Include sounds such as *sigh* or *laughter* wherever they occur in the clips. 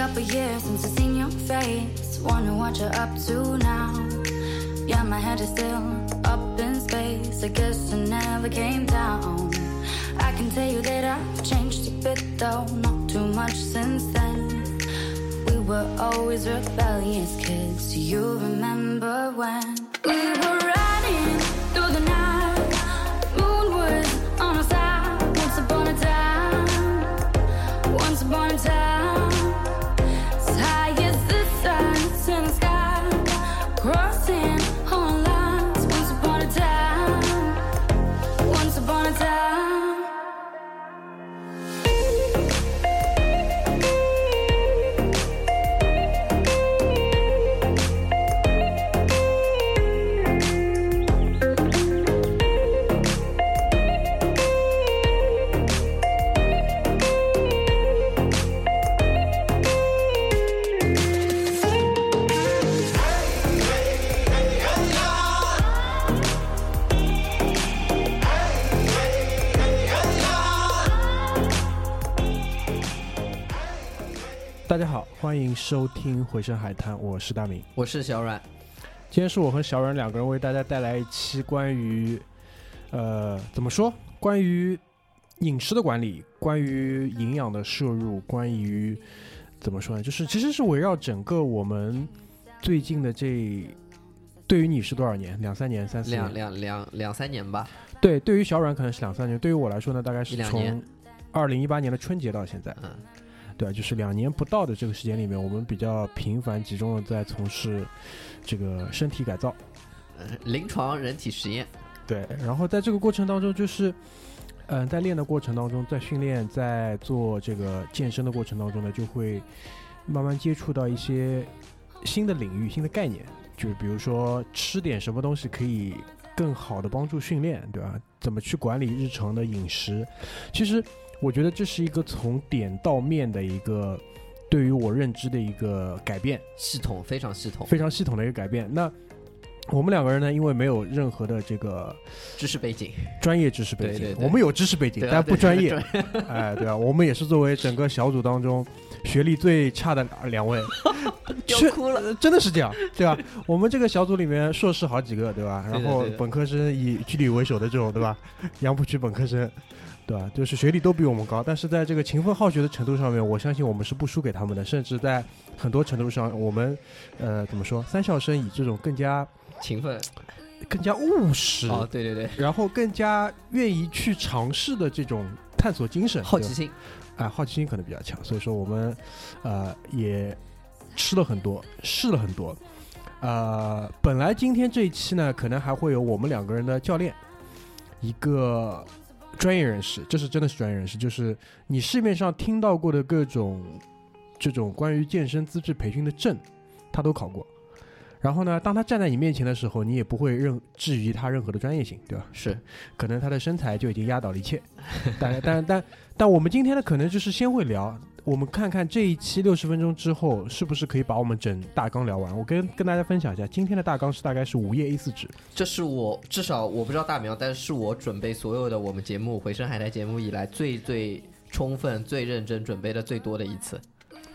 couple years since I've seen your face. Wonder what you're up to now. Yeah, my head is still up in space. I guess I never came down. I can tell you that I've changed a bit, though, not too much since then. We were always rebellious kids. You remember when 听《回声海滩》，我是大明。我是小阮，今天是我和小阮两个人为大家带来一期关于，呃，怎么说？关于饮食的管理，关于营养的摄入，关于怎么说呢？就是其实是围绕整个我们最近的这，对于你是多少年？两三年、三四两年？两两两三年吧，对，对于小阮可能是两三年，对于我来说呢，大概是从二零一八年的春节到现在。嗯，对，就是两年不到的这个时间里面，我们比较频繁集中的在从事这个身体改造。呃临床人体实验，对，然后在这个过程当中，就是，嗯、在练的过程当中，在训练，在做这个健身的过程当中呢，就会慢慢接触到一些新的领域、新的概念，就比如说吃点什么东西可以更好的帮助训练，对吧？怎么去管理日常的饮食？其实我觉得这是一个从点到面的一个对于我认知的一个改变。系统非常系统，非常系统的一个改变。那我们两个人呢，因为没有任何的这个知识背景，专业知识背景，对对对我们有知识背景，啊但不专业。*laughs* 哎，对啊，我们也是作为整个小组当中学历最差的两位，*laughs* 哭了，呃真的是这样，对吧？我们这个小组里面硕士好几个，对吧？然后本科生以居里为首的这种，对吧？杨浦区本科生。对吧？就是学历都比我们高，但是在这个勤奋好学的程度上面，我相信我们是不输给他们的，甚至在很多程度上，我们呃怎么说，三校生以这种更加勤奋，更加务实，哦，对对对，然后更加愿意去尝试的这种探索精神，好奇心，啊，好奇心可能比较强，所以说我们呃也吃了很多，试了很多。呃，本来今天这一期呢，可能还会有我们两个人的教练，一个专业人士，这是真的是专业人士，就是你市面上听到过的各种这种关于健身资质培训的证，他都考过。然后呢，当他站在你面前的时候，你也不会任质疑他任何的专业性，对吧？是可能他的身材就已经压倒了一切。但但但但我们今天呢，可能就是先会聊，我们看看这一期六十分钟之后，是不是可以把我们整大纲聊完。我跟跟大家分享一下，今天的大纲是大概是五页 A 四纸，这是我至少我不知道大苗，但是我准备所有的我们节目《回声海苔》节目以来最最充分、最认真准备的最多的一次。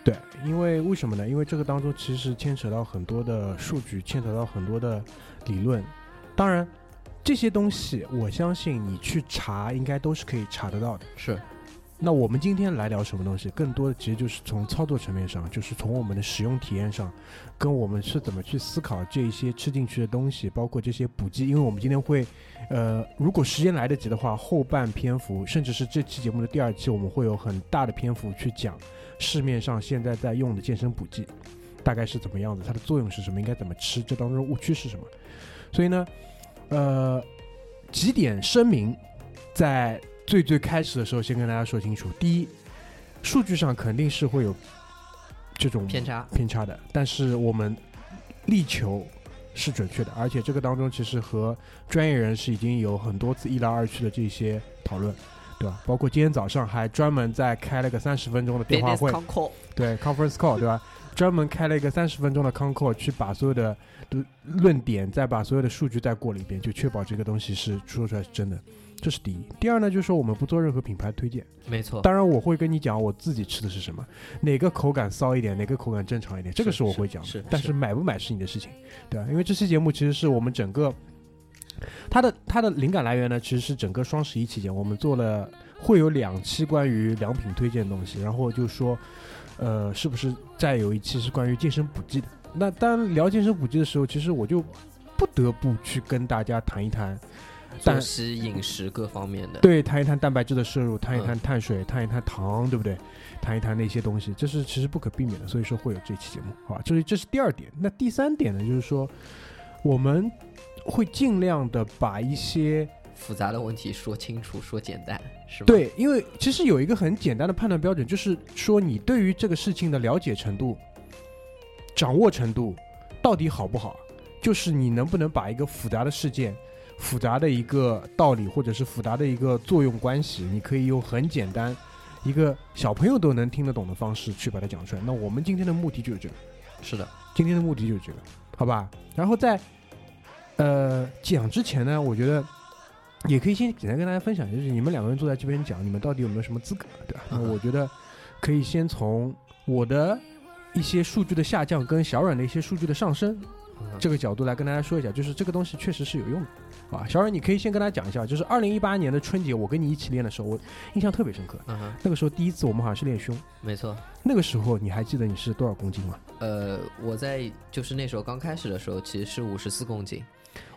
对，因为为什么呢？因为这个当中其实牵扯到很多的数据，牵扯到很多的理论。当然，这些东西我相信你去查，应该都是可以查得到的。是那我们今天来聊什么东西？更多的其实就是从操作层面上，就是从我们的使用体验上，跟我们是怎么去思考这一些吃进去的东西，包括这些补剂。因为我们今天会，呃，如果时间来得及的话，后半篇幅，甚至是这期节目的第二期，我们会有很大的篇幅去讲市面上现在在用的健身补剂大概是怎么样子，它的作用是什么，应该怎么吃，这当中误区是什么。所以呢，呃，几点声明，在最最开始的时候，先跟大家说清楚。第一，数据上肯定是会有这种偏差，偏差的，但是我们力求是准确的，而且这个当中其实和专业人士已经有很多次一来二去的这些讨论。对吧？包括今天早上还专门在开了个三十分钟的电话会，对 conference call，对吧？专门开了一个三十分钟的 con call，去把所有的论论点，再把所有的数据再过了一遍，就确保这个东西是说出来是真的。这是第一。第二呢，就是说我们不做任何品牌推荐。没错，当然，我会跟你讲我自己吃的是什么，哪个口感骚一点，哪个口感正常一点，这个是是我会讲的。但是买不买是你的事情，对吧？因为这期节目其实是我们整个它的它的灵感来源呢，其实是整个双十一期间，我们做了会有两期关于良品推荐的东西，然后就说，呃，是不是再有一期是关于健身补剂的？那当聊健身补剂的时候，其实我就不得不去跟大家谈一谈。但食、饮食各方面的。对，谈一谈蛋白质的摄入，谈一嗯谈碳水，谈一谈糖，对不对？谈一谈那些东西，这是其实不可避免的，所以说会有这期节目，好吧？这是这是第二点。那第三点呢，就是说我们会尽量的把一些复杂的问题说清楚、说简单，是吧？，对，因为其实有一个很简单的判断标准，就是说你对于这个事情的了解程度、掌握程度到底好不好，就是你能不能把一个复杂的事件、复杂的一个道理，或者是复杂的一个作用关系，你可以用很简单、一个小朋友都能听得懂的方式去把它讲出来。那我们今天的目的就是这个。是的，今天的目的就是这个，好吧？然后在呃讲之前呢，我觉得也可以先简单跟大家分享，就是你们两个人坐在这边讲，你们到底有没有什么资格，对吧？那我觉得可以先从我的一些数据的下降跟小软的一些数据的上升嗯这个角度来跟大家说一下，就是这个东西确实是有用的。啊，小蕊，你可以先跟大家讲一下，就是二零一八年的春节，我跟你一起练的时候，我印象特别深刻。嗯哼，那个时候第一次我们好像是练胸，没错。那个时候你还记得你是多少公斤吗？呃，我在就是那时候刚开始的时候，其实是五十四公斤，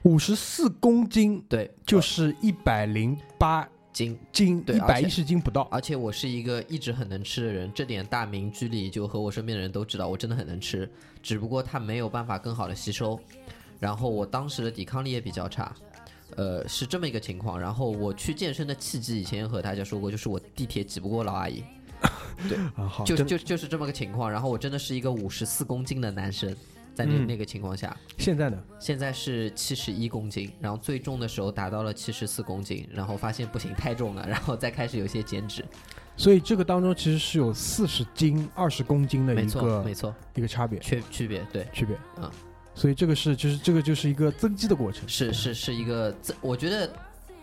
五十四公斤，对，就是一百零八斤。斤，对一百一十斤不到。而且我是一个一直很能吃的人，这点大名居里就和我身边的人都知道，我真的很能吃，只不过它没有办法更好的吸收，然后我当时的抵抗力也比较差，呃，是这么一个情况。然后我去健身的契机，以前和大家说过，就是我地铁挤不过老阿姨，*laughs* 对啊，好，就就就是这么个情况。然后我真的是一个五十四公斤的男生，在那、嗯那个情况下，现在呢？现在是七十一公斤，然后最重的时候达到了七十四公斤，然后发现不行太重了，*laughs* 然后再开始有些减脂。所以这个当中其实是有四十斤、二十公斤的没错，一个没错，一个差别区区别对。区别。嗯，所以这个是就是这个就是一个增肌的过程。是是是一个增，我觉得，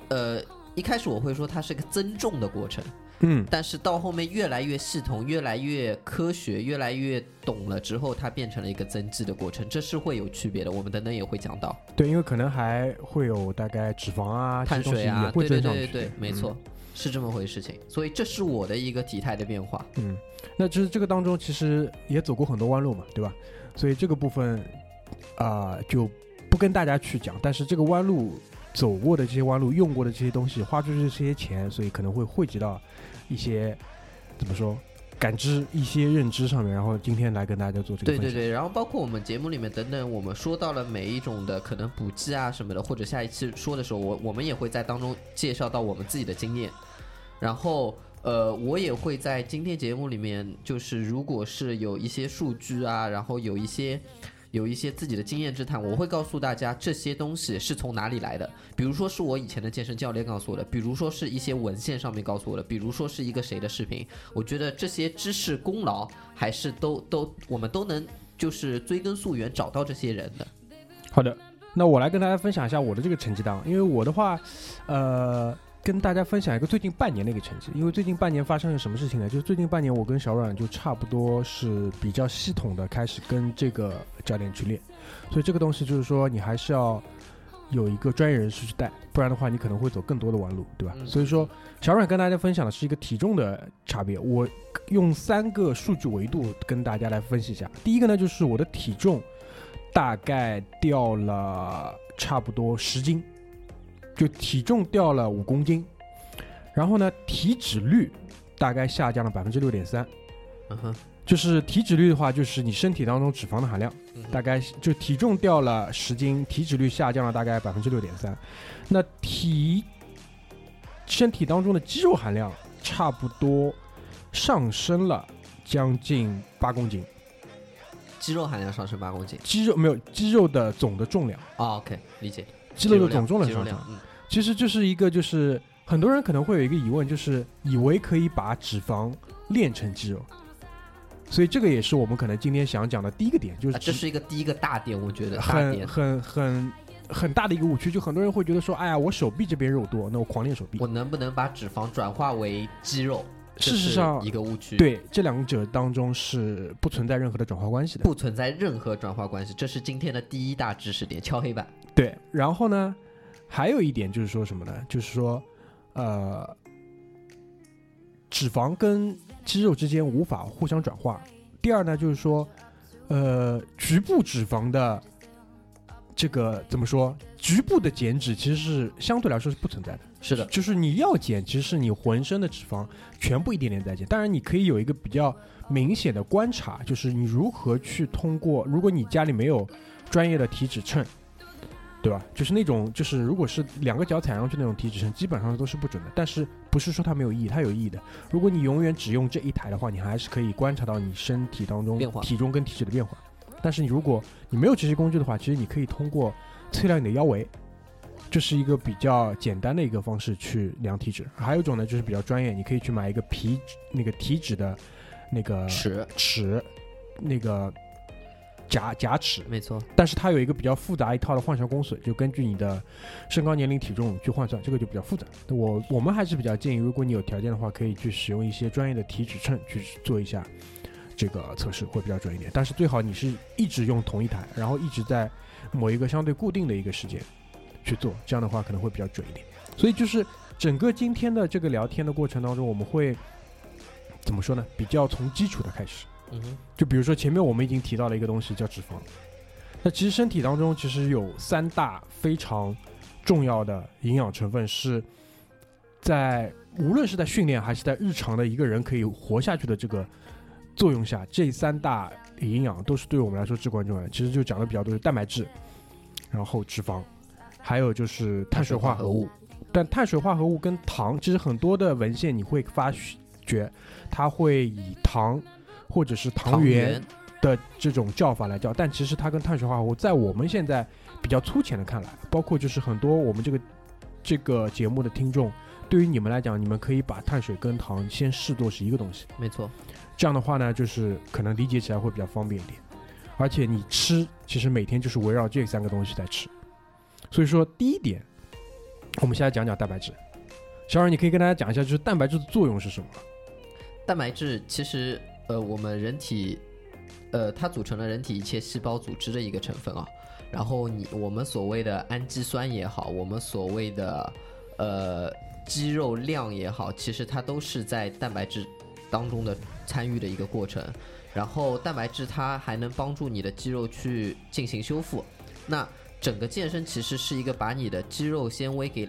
呃，一开始我会说它是个增重的过程，嗯，但是到后面越来越系统、越来越科学、越来越懂了之后，它变成了一个增肌的过程，这是会有区别的。我们等等也会讲到对，因为可能还会有大概脂肪啊、碳水啊也，会对对。对对对，没错，是这么回事情。所以这是我的一个体态的变化。嗯。嗯，那就是这个当中其实也走过很多弯路嘛，对吧？所以这个部分啊、就不跟大家去讲，但是这个弯路走过的这些弯路、用过的这些东西、花出去的这些钱，所以可能会汇集到一些怎么说感知、一些认知上面。然后今天来跟大家做这个。对对对，然后包括我们节目里面等等，我们说到了每一种的可能补剂啊什么的，或者下一期说的时候，我我们也会在当中介绍到我们自己的经验，然后。呃，我也会在今天节目里面，就是如果是有一些数据啊，然后有一些有一些自己的经验之谈，我会告诉大家这些东西是从哪里来的。比如说是我以前的健身教练告诉我的，比如说是一些文献上面告诉我的，比如说是一个谁的视频。我觉得这些知识功劳还是都都我们都能就是追根溯源找到这些人的。好的，那我来跟大家分享一下我的这个成绩单，因为我的话，呃，跟大家分享一个最近半年的一个成绩。因为最近半年发生了什么事情呢？就是最近半年我跟小阮就差不多是比较系统的开始跟这个教练去练，所以这个东西就是说你还是要有一个专业人士去带，不然的话你可能会走更多的弯路，对吧？嗯所以说小阮跟大家分享的是一个体重的差别，我用三个数据维度跟大家来分析一下。第一个呢，就是我的体重。大概掉了差不多十斤，就体重掉了五公斤，然后呢，体脂率大概下降了百分之六点三。嗯哼，就是体脂率的话，就是你身体当中脂肪的含量，大概就体重掉了十斤，体脂率下降了大概百分之六点三。那体身体当中的肌肉含量差不多上升了将近八公斤，肌肉含量上升八公斤。肌肉没有肌肉的总的重量。哦，OK，理解。肌肉的总重量上升肌肉量，，嗯，其实就是一个就是很多人可能会有一个疑问，就是以为可以把脂肪练成肌肉，所以这个也是我们可能今天想讲的第一个点，就是啊这是一个第一个大点，我觉得很。很很很大的一个误区，就很多人会觉得说，哎呀，我手臂这边肉多，那我狂练手臂我。能不能把脂肪转化为肌肉？事实上一个误区，，对，这两者当中是不存在任何的转化关系的。不存在任何转化关系，这是今天的第一大知识点，敲黑板。对，然后呢，还有一点就是说什么呢？就是说，呃，脂肪跟肌肉之间无法互相转化。第二呢，就是说，呃，局部脂肪的这个怎么说？局部的减脂其实是相对来说是不存在的。是的，就是你要减，其实是你浑身的脂肪全部一点点在减。当然，你可以有一个比较明显的观察，就是你如何去通过，如果你家里没有专业的体脂秤，对吧？就是那种，就是如果是两个脚踩上去那种体脂秤，基本上都是不准的。但是不是说它没有意义，它有意义的。如果你永远只用这一台的话，你还是可以观察到你身体当中变化体重跟体脂的变化。但是你如果你没有这些工具的话，其实你可以通过测量你的腰围，这是一个比较简单的一个方式去量体脂。还有一种呢，就是比较专业，你可以去买一个皮那个体脂的那个尺，尺，那个夹夹尺，没错，但是它有一个比较复杂一套的换算公式，就根据你的身高、年龄、体重去换算，这个就比较复杂。我我们还是比较建议，如果你有条件的话，可以去使用一些专业的体脂秤去做一下这个测试，会比较准一点。但是最好你是一直用同一台，然后一直在某一个相对固定的一个时间去做，这样的话可能会比较准一点。所以就是整个今天的这个聊天的过程当中，我们会怎么说呢？比较从基础的开始。嗯哼，就比如说前面我们已经提到了一个东西叫脂肪，那其实身体当中其实有三大非常重要的营养成分是在无论是在训练还是在日常的一个人可以活下去的这个作用下，这三大营养都是对我们来说至关重要的。其实就讲的比较多是蛋白质，然后脂肪，还有就是碳水化合物。但碳水化合物跟糖，其实很多的文献你会发觉，它会以糖或者是糖原的这种叫法来叫，但其实它跟碳水化合物在我们现在比较粗浅的看来，包括就是很多我们这个这个节目的听众，对于你们来讲，你们可以把碳水跟糖先视作是一个东西，没错，这样的话呢，就是可能理解起来会比较方便一点，而且你吃其实每天就是围绕这三个东西在吃，所以说第一点，我们现在讲讲蛋白质。小冉，你可以跟大家讲一下，就是蛋白质的作用是什么？蛋白质其实呃，我们人体呃，它组成了人体一切细胞组织的一个成分啊。然后你我们所谓的氨基酸也好，我们所谓的呃肌肉量也好，其实它都是在蛋白质当中的参与的一个过程。然后蛋白质它还能帮助你的肌肉去进行修复。那整个健身其实是一个把你的肌肉纤维给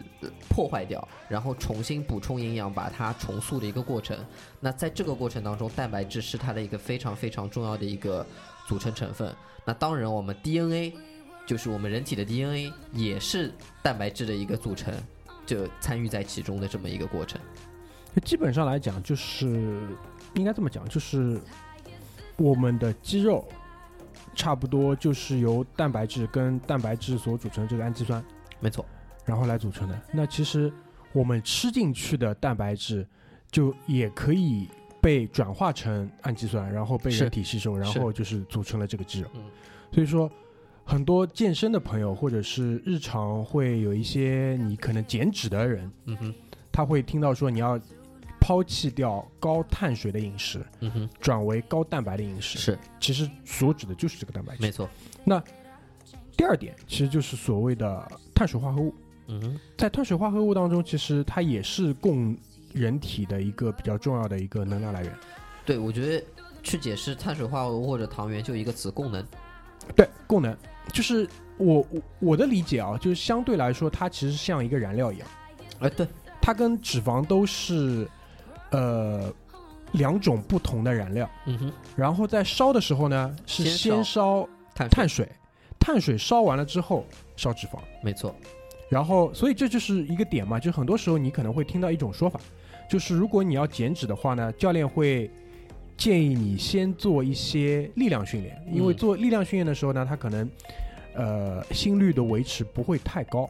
破坏掉，然后重新补充营养，把它重塑的一个过程。那在这个过程当中，蛋白质是它的一个非常非常重要的一个组成成分。那当然，我们 DNA 就是我们人体的 DNA 也是蛋白质的一个组成，就参与在其中的这么一个过程。基本上来讲，就是应该这么讲，就是我们的肌肉差不多就是由蛋白质跟蛋白质所组成这个氨基酸，没错，然后来组成的。那其实我们吃进去的蛋白质，就也可以被转化成氨基酸，然后被是人体吸收，然后就是组成了这个肌肉。嗯。所以说，很多健身的朋友，或者是日常会有一些你可能减脂的人，嗯哼，他会听到说你要抛弃掉高碳水的饮食，嗯哼，转为高蛋白的饮食。是其实所指的就是这个蛋白质。没错，那第二点其实就是所谓的碳水化合物。嗯哼，在碳水化合物当中，其实它也是供人体的一个比较重要的一个能量来源。对，我觉得去解释碳水化合物或者糖原就一个词供能。对，供能就是我我我的理解啊，就是相对来说，它其实像一个燃料一样，哎，对，它跟脂肪都是呃两种不同的燃料。嗯哼，然后在烧的时候呢，是先先烧碳碳水，碳水烧完了之后烧脂肪。没错，然后，所以这就是一个点嘛，就很多时候你可能会听到一种说法，就是如果你要减脂的话呢，教练会建议你先做一些力量训练，因为嗯。做力量训练的时候呢，它可能呃心率的维持不会太高，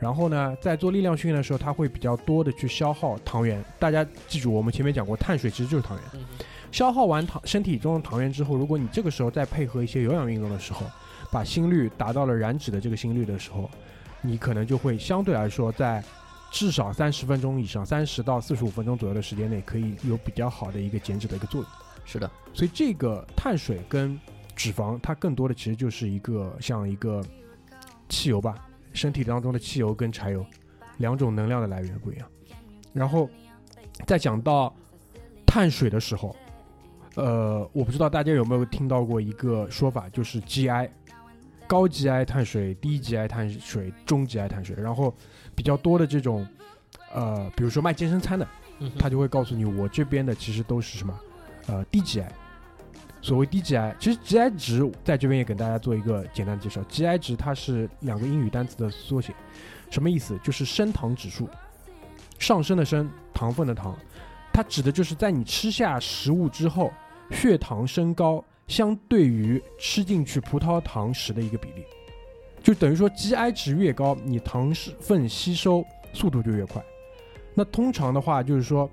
然后呢，在做力量训练的时候，它会比较多的去消耗糖原。大家记住，我们前面讲过，碳水其实就是糖原。嗯消耗完糖身体中的糖原之后，如果你这个时候再配合一些有氧运动的时候，把心率达到了燃脂的这个心率的时候，你可能就会相对来说在至少三十分钟以上，三十到四十五分钟左右的时间内，可以有比较好的一个减脂的一个作用。是的，所以这个碳水跟脂肪，它更多的其实就是一个像一个汽油吧，身体当中的汽油跟柴油两种能量的来源不一样。然后在讲到碳水的时候，呃，我不知道大家有没有听到过一个说法，就是 GI，高 GI 碳水、低 GI 碳水、中 GI 碳水，然后比较多的这种，呃，比如说卖健身餐的，嗯他就会告诉你，我这边的其实都是什么，呃，低 GI。所谓低 GI，其实 GI 值在这边也给大家做一个简单介绍。GI 值它是两个英语单词的缩写，什么意思？就是升糖指数，上升的升，糖分的糖，它指的就是在你吃下食物之后，血糖升高相对于吃进去葡萄糖时的一个比例，就等于说 GI 值越高，你糖分吸收速度就越快。那通常的话就是说，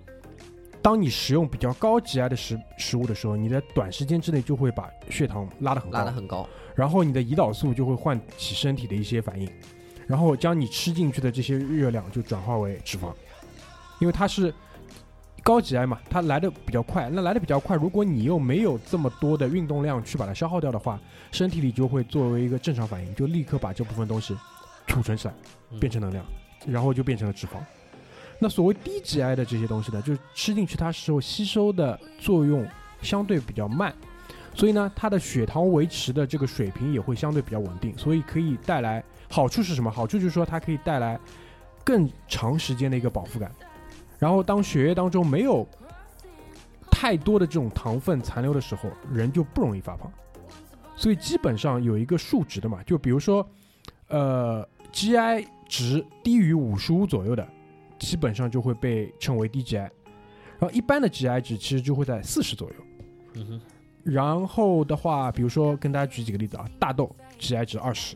当你食用比较高 GI 的食食物的时候，你在短时间之内就会把血糖拉得很高，拉得很高，然后你的胰岛素就会唤起身体的一些反应，然后将你吃进去的这些热量就转化为脂肪，因为它是高 GI 嘛，它来的比较快。那来的比较快，如果你又没有这么多的运动量去把它消耗掉的话，身体里就会作为一个正常反应，就立刻把这部分东西储存起来，嗯变成能量，然后就变成了脂肪。那所谓低 GI 的这些东西呢，就是吃进去它时候吸收的作用相对比较慢，所以呢，它的血糖维持的这个水平也会相对比较稳定，所以可以带来好处是什么？好处就是说它可以带来更长时间的一个饱腹感。然后当血液当中没有太多的这种糖分残留的时候，人就不容易发胖。所以基本上有一个数值的嘛，就比如说，呃，GI 值低于五十五左右的，基本上就会被称为低 GI。然后一般的 GI 值其实就会在四十左右。嗯哼，然后的话，比如说跟大家举几个例子啊，大豆 GI 值二十，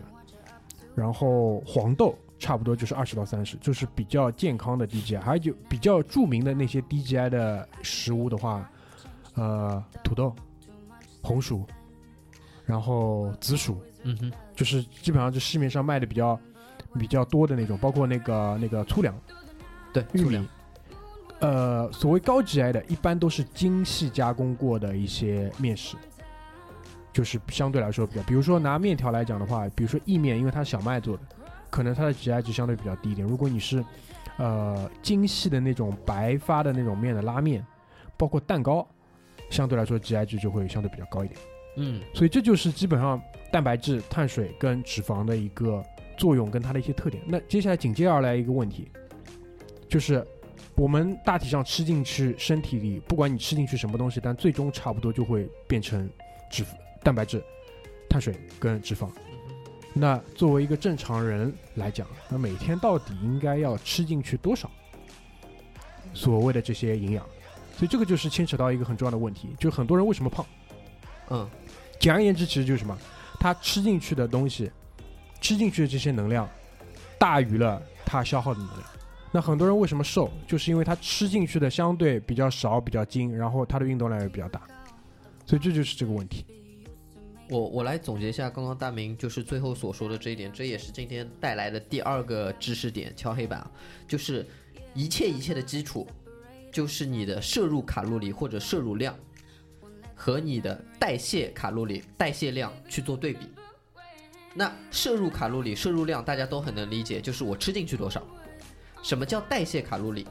然后黄豆差不多就是二十到三十，就是比较健康的低 GI。还有比较著名的那些低 GI 的食物的话，呃，土豆、红薯，然后紫薯，嗯哼，就是基本上就市面上卖的比较比较多的那种，包括那个那个粗粮、对，玉米。呃，所谓高 GI 的，一般都是精细加工过的一些面食，就是相对来说比较，比如说拿面条来讲的话，比如说意面，因为它是小麦做的，可能它的 GI 值相对比较低一点。如果你是呃精细的那种白发的那种面的拉面，包括蛋糕，相对来说 GI 值就会相对比较高一点。嗯所以这就是基本上蛋白质、碳水跟脂肪的一个作用跟它的一些特点。那接下来紧接而来一个问题，就是我们大体上吃进去身体里，不管你吃进去什么东西，但最终差不多就会变成脂蛋白质、碳水跟脂肪。那作为一个正常人来讲，那每天到底应该要吃进去多少所谓的这些营养？所以这个就是牵扯到一个很重要的问题，就是很多人为什么胖？嗯简而言之，其实就是什么？他吃进去的东西，吃进去的这些能量，大于了他消耗的能量。那很多人为什么瘦？就是因为他吃进去的相对比较少、比较精，然后他的运动量也比较大。所以这就是这个问题。我我来总结一下刚刚大明就是最后所说的这一点，这也是今天带来的第二个知识点，敲黑板，就是一切一切的基础，就是你的摄入卡路里或者摄入量和你的代谢卡路里、代谢量去做对比。那摄入卡路里、摄入量大家都很能理解，就是我吃进去多少。什么叫代谢卡路里？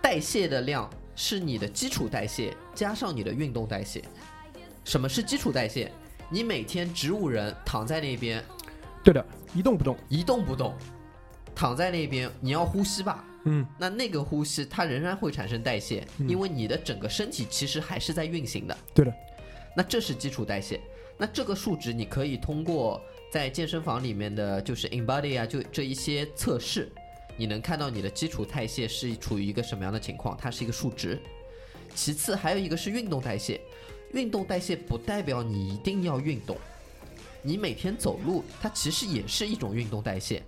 代谢的量是你的基础代谢加上你的运动代谢。什么是基础代谢？你每天植物人躺在那边对的，一动不动。一动不动，躺在那边，你要呼吸吧？嗯，那那个呼吸它仍然会产生代谢，嗯因为你的整个身体其实还是在运行的。对的。那这是基础代谢。那这个数值你可以通过在健身房里面的就是 InBody 啊，就这一些测试，你能看到你的基础代谢是处于一个什么样的情况，它是一个数值。其次还有一个是运动代谢，运动代谢不代表你一定要运动，你每天走路它其实也是一种运动代谢。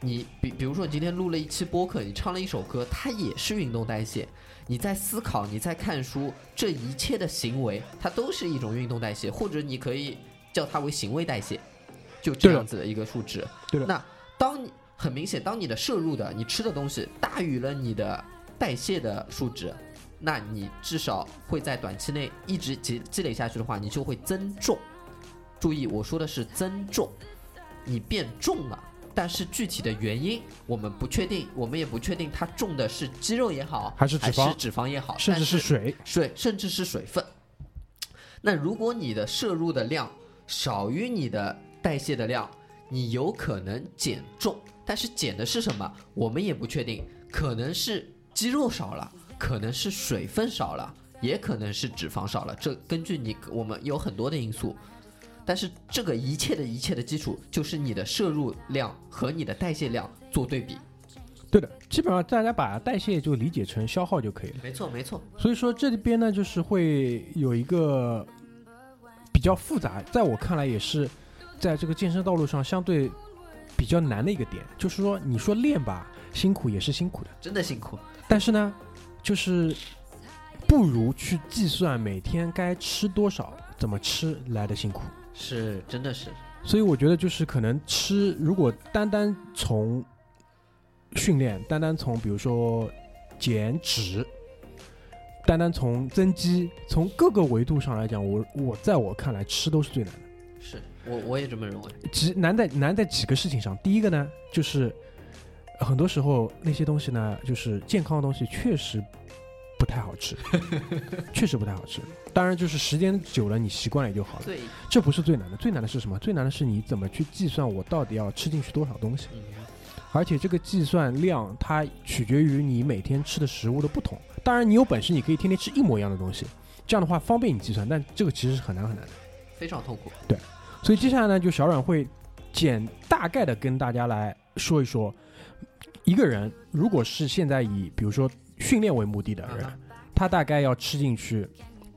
你比比如说你今天录了一期播客，你唱了一首歌，它也是运动代谢。你在思考，你在看书，这一切的行为，它都是一种运动代谢，或者你可以叫它为行为代谢，就这样子的一个数值。对的那当你很明显，当你的摄入的你吃的东西大于了你的代谢的数值，那你至少会在短期内一直积积累下去的话，你就会增重。注意，我说的是增重，你变重了。但是具体的原因我们不确定，我们也不确定它重的是肌肉也好，还是脂肪脂肪也好，甚至是水，水，甚至是水分。那如果你的摄入的量少于你的代谢的量，你有可能减重，但是减的是什么，我们也不确定，可能是肌肉少了，可能是水分少了，也可能是脂肪少了。这根据你我们有很多的因素，但是这个一切的一切的基础就是你的摄入量和你的代谢量做对比。对的，基本上大家把代谢就理解成消耗就可以了。没错，没错。所以说这里边呢，就是会有一个比较复杂，在我看来也是在这个健身道路上相对比较难的一个点，就是说你说练吧，辛苦也是辛苦的，真的辛苦。但是呢，就是不如去计算每天该吃多少，怎么吃来的辛苦。是，真的是。所以我觉得就是可能吃，如果单单从训练，单单从比如说减脂，单单从增肌，从各个维度上来讲，我我在我看来吃都是最难的。是我我也这么认为。几难在难在几个事情上，第一个呢，就是很多时候那些东西呢，就是健康的东西确实不太好吃，*laughs* 确实不太好吃。当然，就是时间久了，你习惯了也就好了。对，这不是最难的，最难的是什么？最难的是你怎么去计算我到底要吃进去多少东西，嗯，而且这个计算量它取决于你每天吃的食物的不同。当然，你有本事你可以天天吃一模一样的东西，这样的话方便你计算，但这个其实是很难很难的。非常痛苦。所以接下来呢，就小阮会简大概的跟大家来说一说，一个人如果是现在以比如说训练为目的的人，嗯他大概要吃进去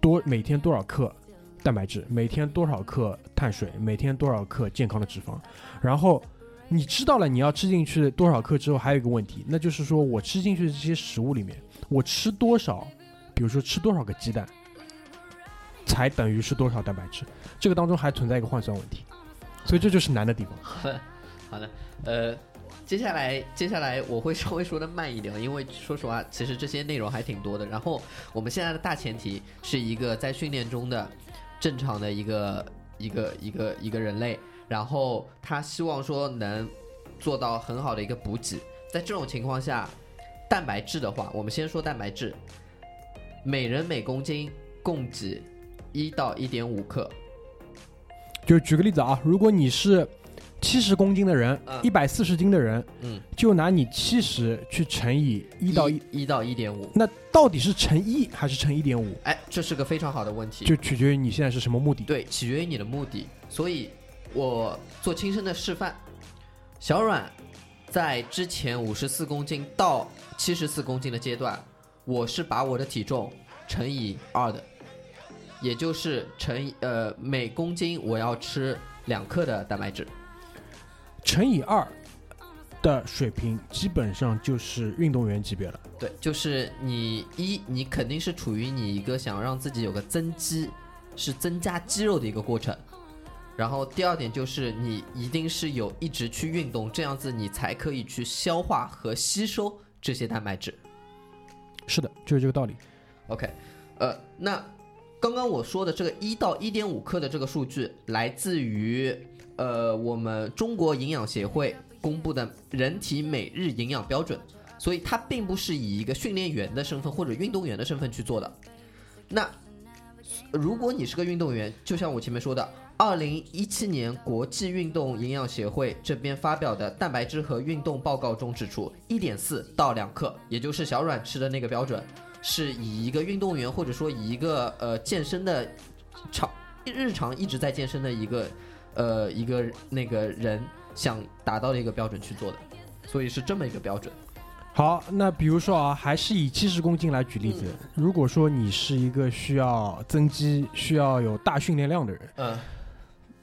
多每天多少克蛋白质，每天多少克碳水，每天多少克健康的脂肪，然后。你知道了你要吃进去多少克之后，还有一个问题，那就是说我吃进去的这些食物里面，我吃多少，比如说吃多少个鸡蛋，才等于是多少蛋白质？这个当中还存在一个换算问题，所以这就是难的地方。*laughs* 好的，呃，接下来接下来我会 *laughs* 稍微说的慢一点，因为说实话，其实这些内容还挺多的。然后我们现在的大前提是一个在训练中的正常的一个一个一个一个人类，然后他希望说能做到很好的一个补给。在这种情况下，蛋白质的话，我们先说蛋白质，每人每公斤供给一到一点五克。就举个例子啊，如果你是七十公斤的人嗯，一百四十斤的人，嗯，就拿你七十去乘以一到一，一到一点五。那到底是乘一还是乘一点五？哎，这是个非常好的问题。就取决于你现在是什么目的。对，取决于你的目的。所以，我做亲身的示范。小阮在之前五十四公斤到七十四公斤的阶段，我是把我的体重乘以二的，也就是乘以呃每公斤我要吃两克的蛋白质。乘以二的水平，基本上就是运动员级别了。对，就是你一，你肯定是处于你一个想让自己有个增肌，是增加肌肉的一个过程。然后第二点就是你一定是有一直去运动，这样子你才可以去消化和吸收这些蛋白质。是的，就是这个道理。OK，呃，那刚刚我说的这个一到一点五克的这个数据，来自于呃我们中国营养协会公布的人体每日营养标准，所以它并不是以一个训练员的身份或者运动员的身份去做的。那如果你是个运动员，就像我前面说的，二零一七年国际运动营养协会这边发表的蛋白质和运动报告中指出，一点四到两克，也就是小阮吃的那个标准，是以一个运动员或者说以一个呃健身的常日常一直在健身的一个呃一个那个人想达到的一个标准去做的，所以是这么一个标准。好，那比如说啊，还是以七十公斤来举例子。如果说你是一个需要增肌、需要有大训练量的人，嗯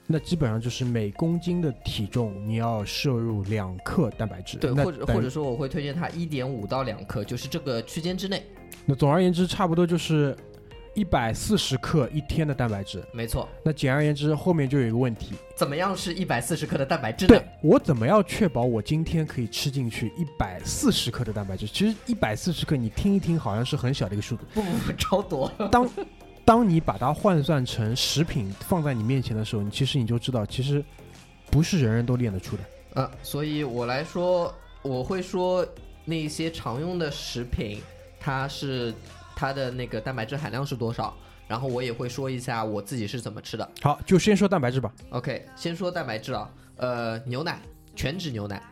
那基本上就是每公斤的体重你要摄入两克蛋白质。对，或者或者说我会推荐它一点五到两克，就是这个区间之内。那总而言之，差不多就是一百四十克一天的蛋白质。没错，那简而言之，后面就有一个问题，怎么样是一百四十克的蛋白质呢对？我怎么样确保我今天可以吃进去一百四十克的蛋白质？其实一百四十克，你听一听，好像是很小的一个数字。不不不，超多。当当你把它换算成食品放在你面前的时候，你其实你就知道，其实不是人人都练得出的。呃，所以我来说，我会说那些常用的食品，它是它的那个蛋白质含量是多少，然后我也会说一下我自己是怎么吃的。好，就先说蛋白质吧。OK，先说蛋白质啊，呃，牛奶，全脂牛奶，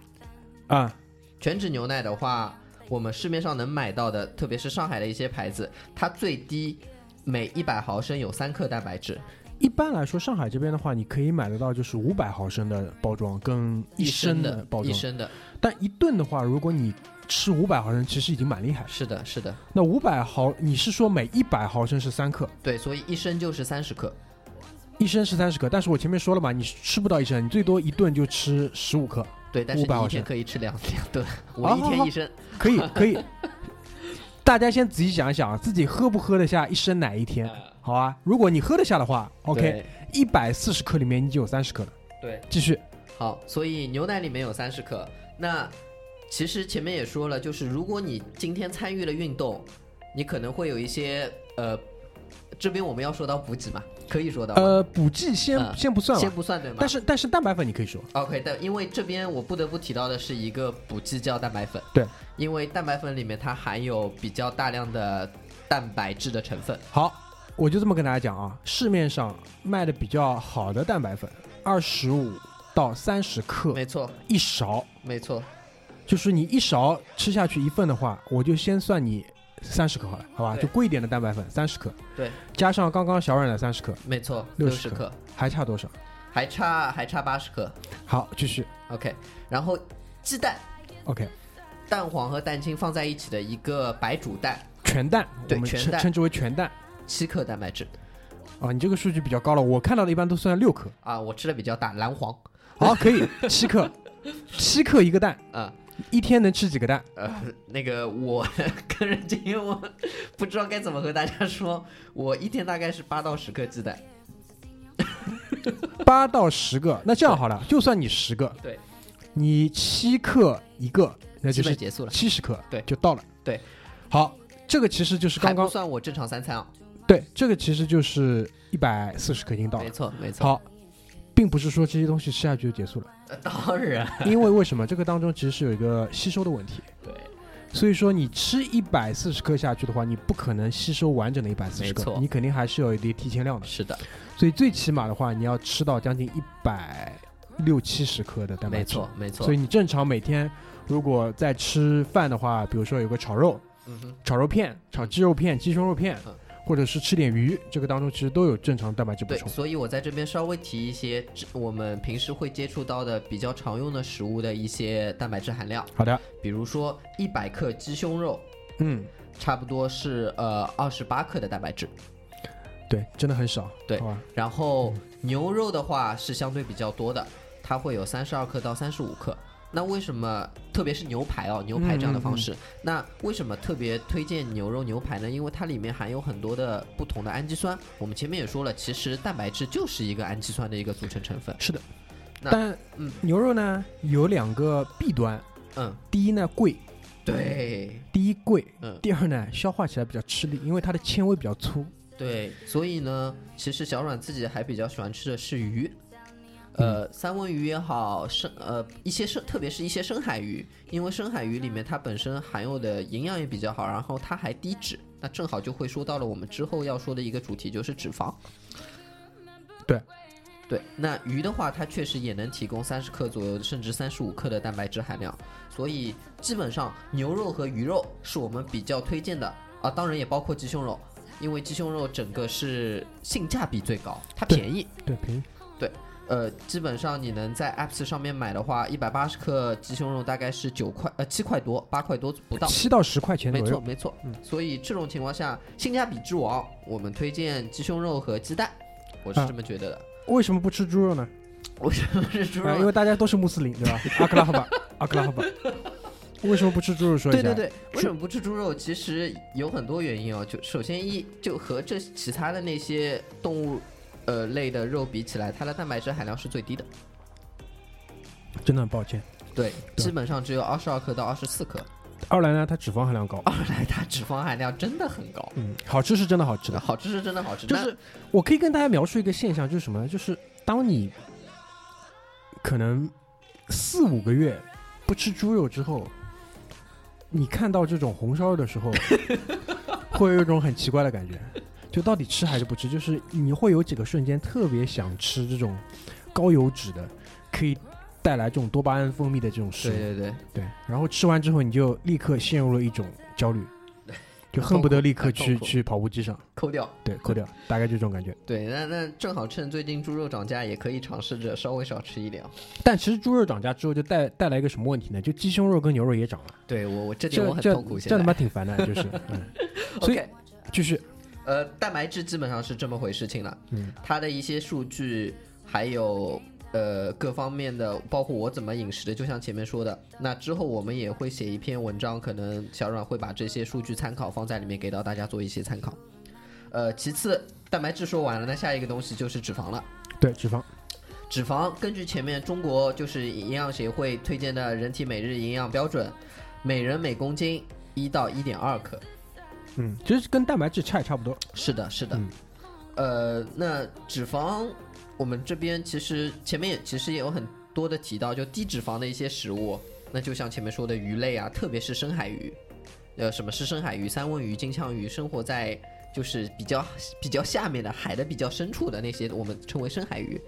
啊，全脂牛奶的话，我们市面上能买到的，特别是上海的一些牌子，它最低每一百毫升有三克蛋白质，一般来说，上海这边的话，你可以买得到就是五百毫升的包装跟一升的包装。一升的，但一顿的话，如果你吃五百毫升，其实已经蛮厉害了。是的，是的，那五百毫，你是说每一百毫升是三克，对，所以一升就是三十克，一升是三十克？但是我前面说了嘛，你吃不到一升，你最多一顿就吃十五克，对，但是500你毫升一天可以吃两两顿，我一天一升，可以可以。*laughs* 大家先仔细想一想，自己喝不喝得下一升奶一天？好啊，如果你喝得下的话，OK，一百四十克里面你就有三十克了。对，继续，好，所以牛奶里面有三十克。那其实前面也说了，就是如果你今天参与了运动，你可能会有一些呃，这边我们要说到补给嘛，可以说到，呃，补剂先、嗯先不算，先不算对吗？但是但是蛋白粉你可以说，OK，但因为这边我不得不提到的是一个补剂叫蛋白粉，对，因为蛋白粉里面它含有比较大量的蛋白质的成分，好，我就这么跟大家讲啊，市面上卖的比较好的蛋白粉，二十五到三十克没错，一勺，没错，就是你一勺吃下去一份的话，我就先算你三十克好了，好吧？对。就贵一点的蛋白粉三十克，对，加上刚刚小软的三十克，没错，60十克，还差多少？还差还差八十克。好，继续，OK，然后鸡蛋。，OK，蛋黄和蛋清放在一起的一个白煮蛋，全蛋，我们称之为全蛋。七克蛋白质。啊。你这个数据比较高了，我看到的一般都算六克。啊，我吃的比较大，蓝黄。好，可以七克，*laughs* 七克一个蛋，啊，一天能吃几个蛋？呃，那个我 *laughs* 个人经验，我不知道该怎么和大家说，我一天大概是八到十克鸡蛋，*laughs* 八到十个。那这样好了，就算你十个，对，你七克一个，那就是本结束了，七十克，对就到了。对，好，这个其实就是刚刚算我正常三餐啊，对，这个其实就是一百四十克已经到了没。错没错，好，并不是说这些东西吃下去就结束了，呃 *laughs* 当然，*laughs* 因为为什么这个当中其实是有一个吸收的问题。对，所以说你吃一百四十克下去的话，你不可能吸收完整的一百四十克，你肯定还是有一定提前量的。是的，所以最起码的话，你要吃到将近一百六七十克的蛋白没质。错没错所以，你正常每天如果在吃饭的话，比如说有个炒肉、嗯哼，炒肉片、炒鸡肉片、鸡胸肉片嗯，或者是吃点鱼，这个当中其实都有正常蛋白质补对，充。所以我在这边稍微提一些我们平时会接触到的比较常用的食物的一些蛋白质含量，好的，比如说一百克鸡胸肉。嗯，差不多是呃二十八克的蛋白质，对，真的很少，对？然后牛肉的话是相对比较多的，它会有三十二克到三十五克。那为什么特别是牛排哦，牛排这样的方式，那为什么特别推荐牛肉牛排呢？因为它里面含有很多的不同的氨基酸。我们前面也说了，其实蛋白质就是一个氨基酸的一个组成成分。是的，那但嗯牛肉呢有两个弊端，嗯，第一呢贵，对第一贵，嗯第二呢消化起来比较吃力，因为它的纤维比较粗。对，所以呢，其实小阮自己还比较喜欢吃的是鱼，嗯呃，三文鱼也好，深呃一些深，特别是一些深海鱼，因为深海鱼里面它本身含有的营养也比较好，然后它还低脂，那正好就会说到了我们之后要说的一个主题，就是脂肪。对，对，那鱼的话，它确实也能提供三十克左右，甚至三十五克的蛋白质含量，所以基本上牛肉和鱼肉是我们比较推荐的啊，当然也包括鸡胸肉，因为鸡胸肉整个是性价比最高，它便宜。对，便宜。呃，基本上你能在 Apps 上面买的话，一百八十克鸡胸肉大概是九块呃七块多，八块多不到。七到十块钱没左右。错没错，嗯所以这种情况下，性价比之王，我们推荐鸡胸肉和鸡蛋，我是啊这么觉得的。为什么不吃猪肉呢？*laughs* 为什么是猪啊，因为？大家都是穆斯林，对吧？阿克拉荷巴，阿克拉荷巴，为什么不吃猪肉？说一下。对对对，为什么不吃猪肉？其实有很多原因哦。就首先一，就和这其他的那些动物呃类的肉比起来，它的蛋白质含量是最低的。真的很抱歉。对，对基本上只有二十二克到二十四克。二来呢，它脂肪含量高。二来，它脂肪含量真的很高。嗯，好吃是真的好吃的。好吃是真的好吃，就是我可以跟大家描述一个现象，就是什么呢？就是当你可能四五个月不吃猪肉之后，你看到这种红烧肉的时候，*laughs* 会有一种很奇怪的感觉，就到底吃还是不吃？就是你会有几个瞬间特别想吃这种高油脂的，可以带来这种多巴胺分泌的这种食物。对对对，对，然后吃完之后你就立刻陷入了一种焦虑，就恨不得立刻去 *laughs* 去跑步机上，抠掉。对，抠掉，大概就这种感觉。对，那那正好趁最近猪肉涨价，也可以尝试着稍微少吃一点哦。但其实猪肉涨价之后，就带带来一个什么问题呢？就鸡胸肉跟牛肉也涨了，对我我这点我很痛苦。现这他妈挺烦的，就是，嗯，*laughs* 所以 OK，继续，呃，蛋白质基本上是这么回事情了。嗯，它的一些数据，还有呃各方面的，包括我怎么饮食的，就像前面说的，那之后我们也会写一篇文章，可能小软会把这些数据参考放在里面，给到大家做一些参考。呃，其次，蛋白质说完了，那下一个东西就是脂肪了。对脂肪，脂肪根据前面中国就是营养协会推荐的人体每日营养标准，每人每公斤一到一点二克。嗯，其实跟蛋白质差也差不多，是的，是的。嗯呃，那脂肪，我们这边其实前面也其实也有很多的提到，就低脂肪的一些食物，那就像前面说的鱼类啊，特别是深海鱼。呃，什么是深海鱼？三文鱼、金枪鱼，生活在就是比较比较下面的海的比较深处的那些，我们称为深海鱼。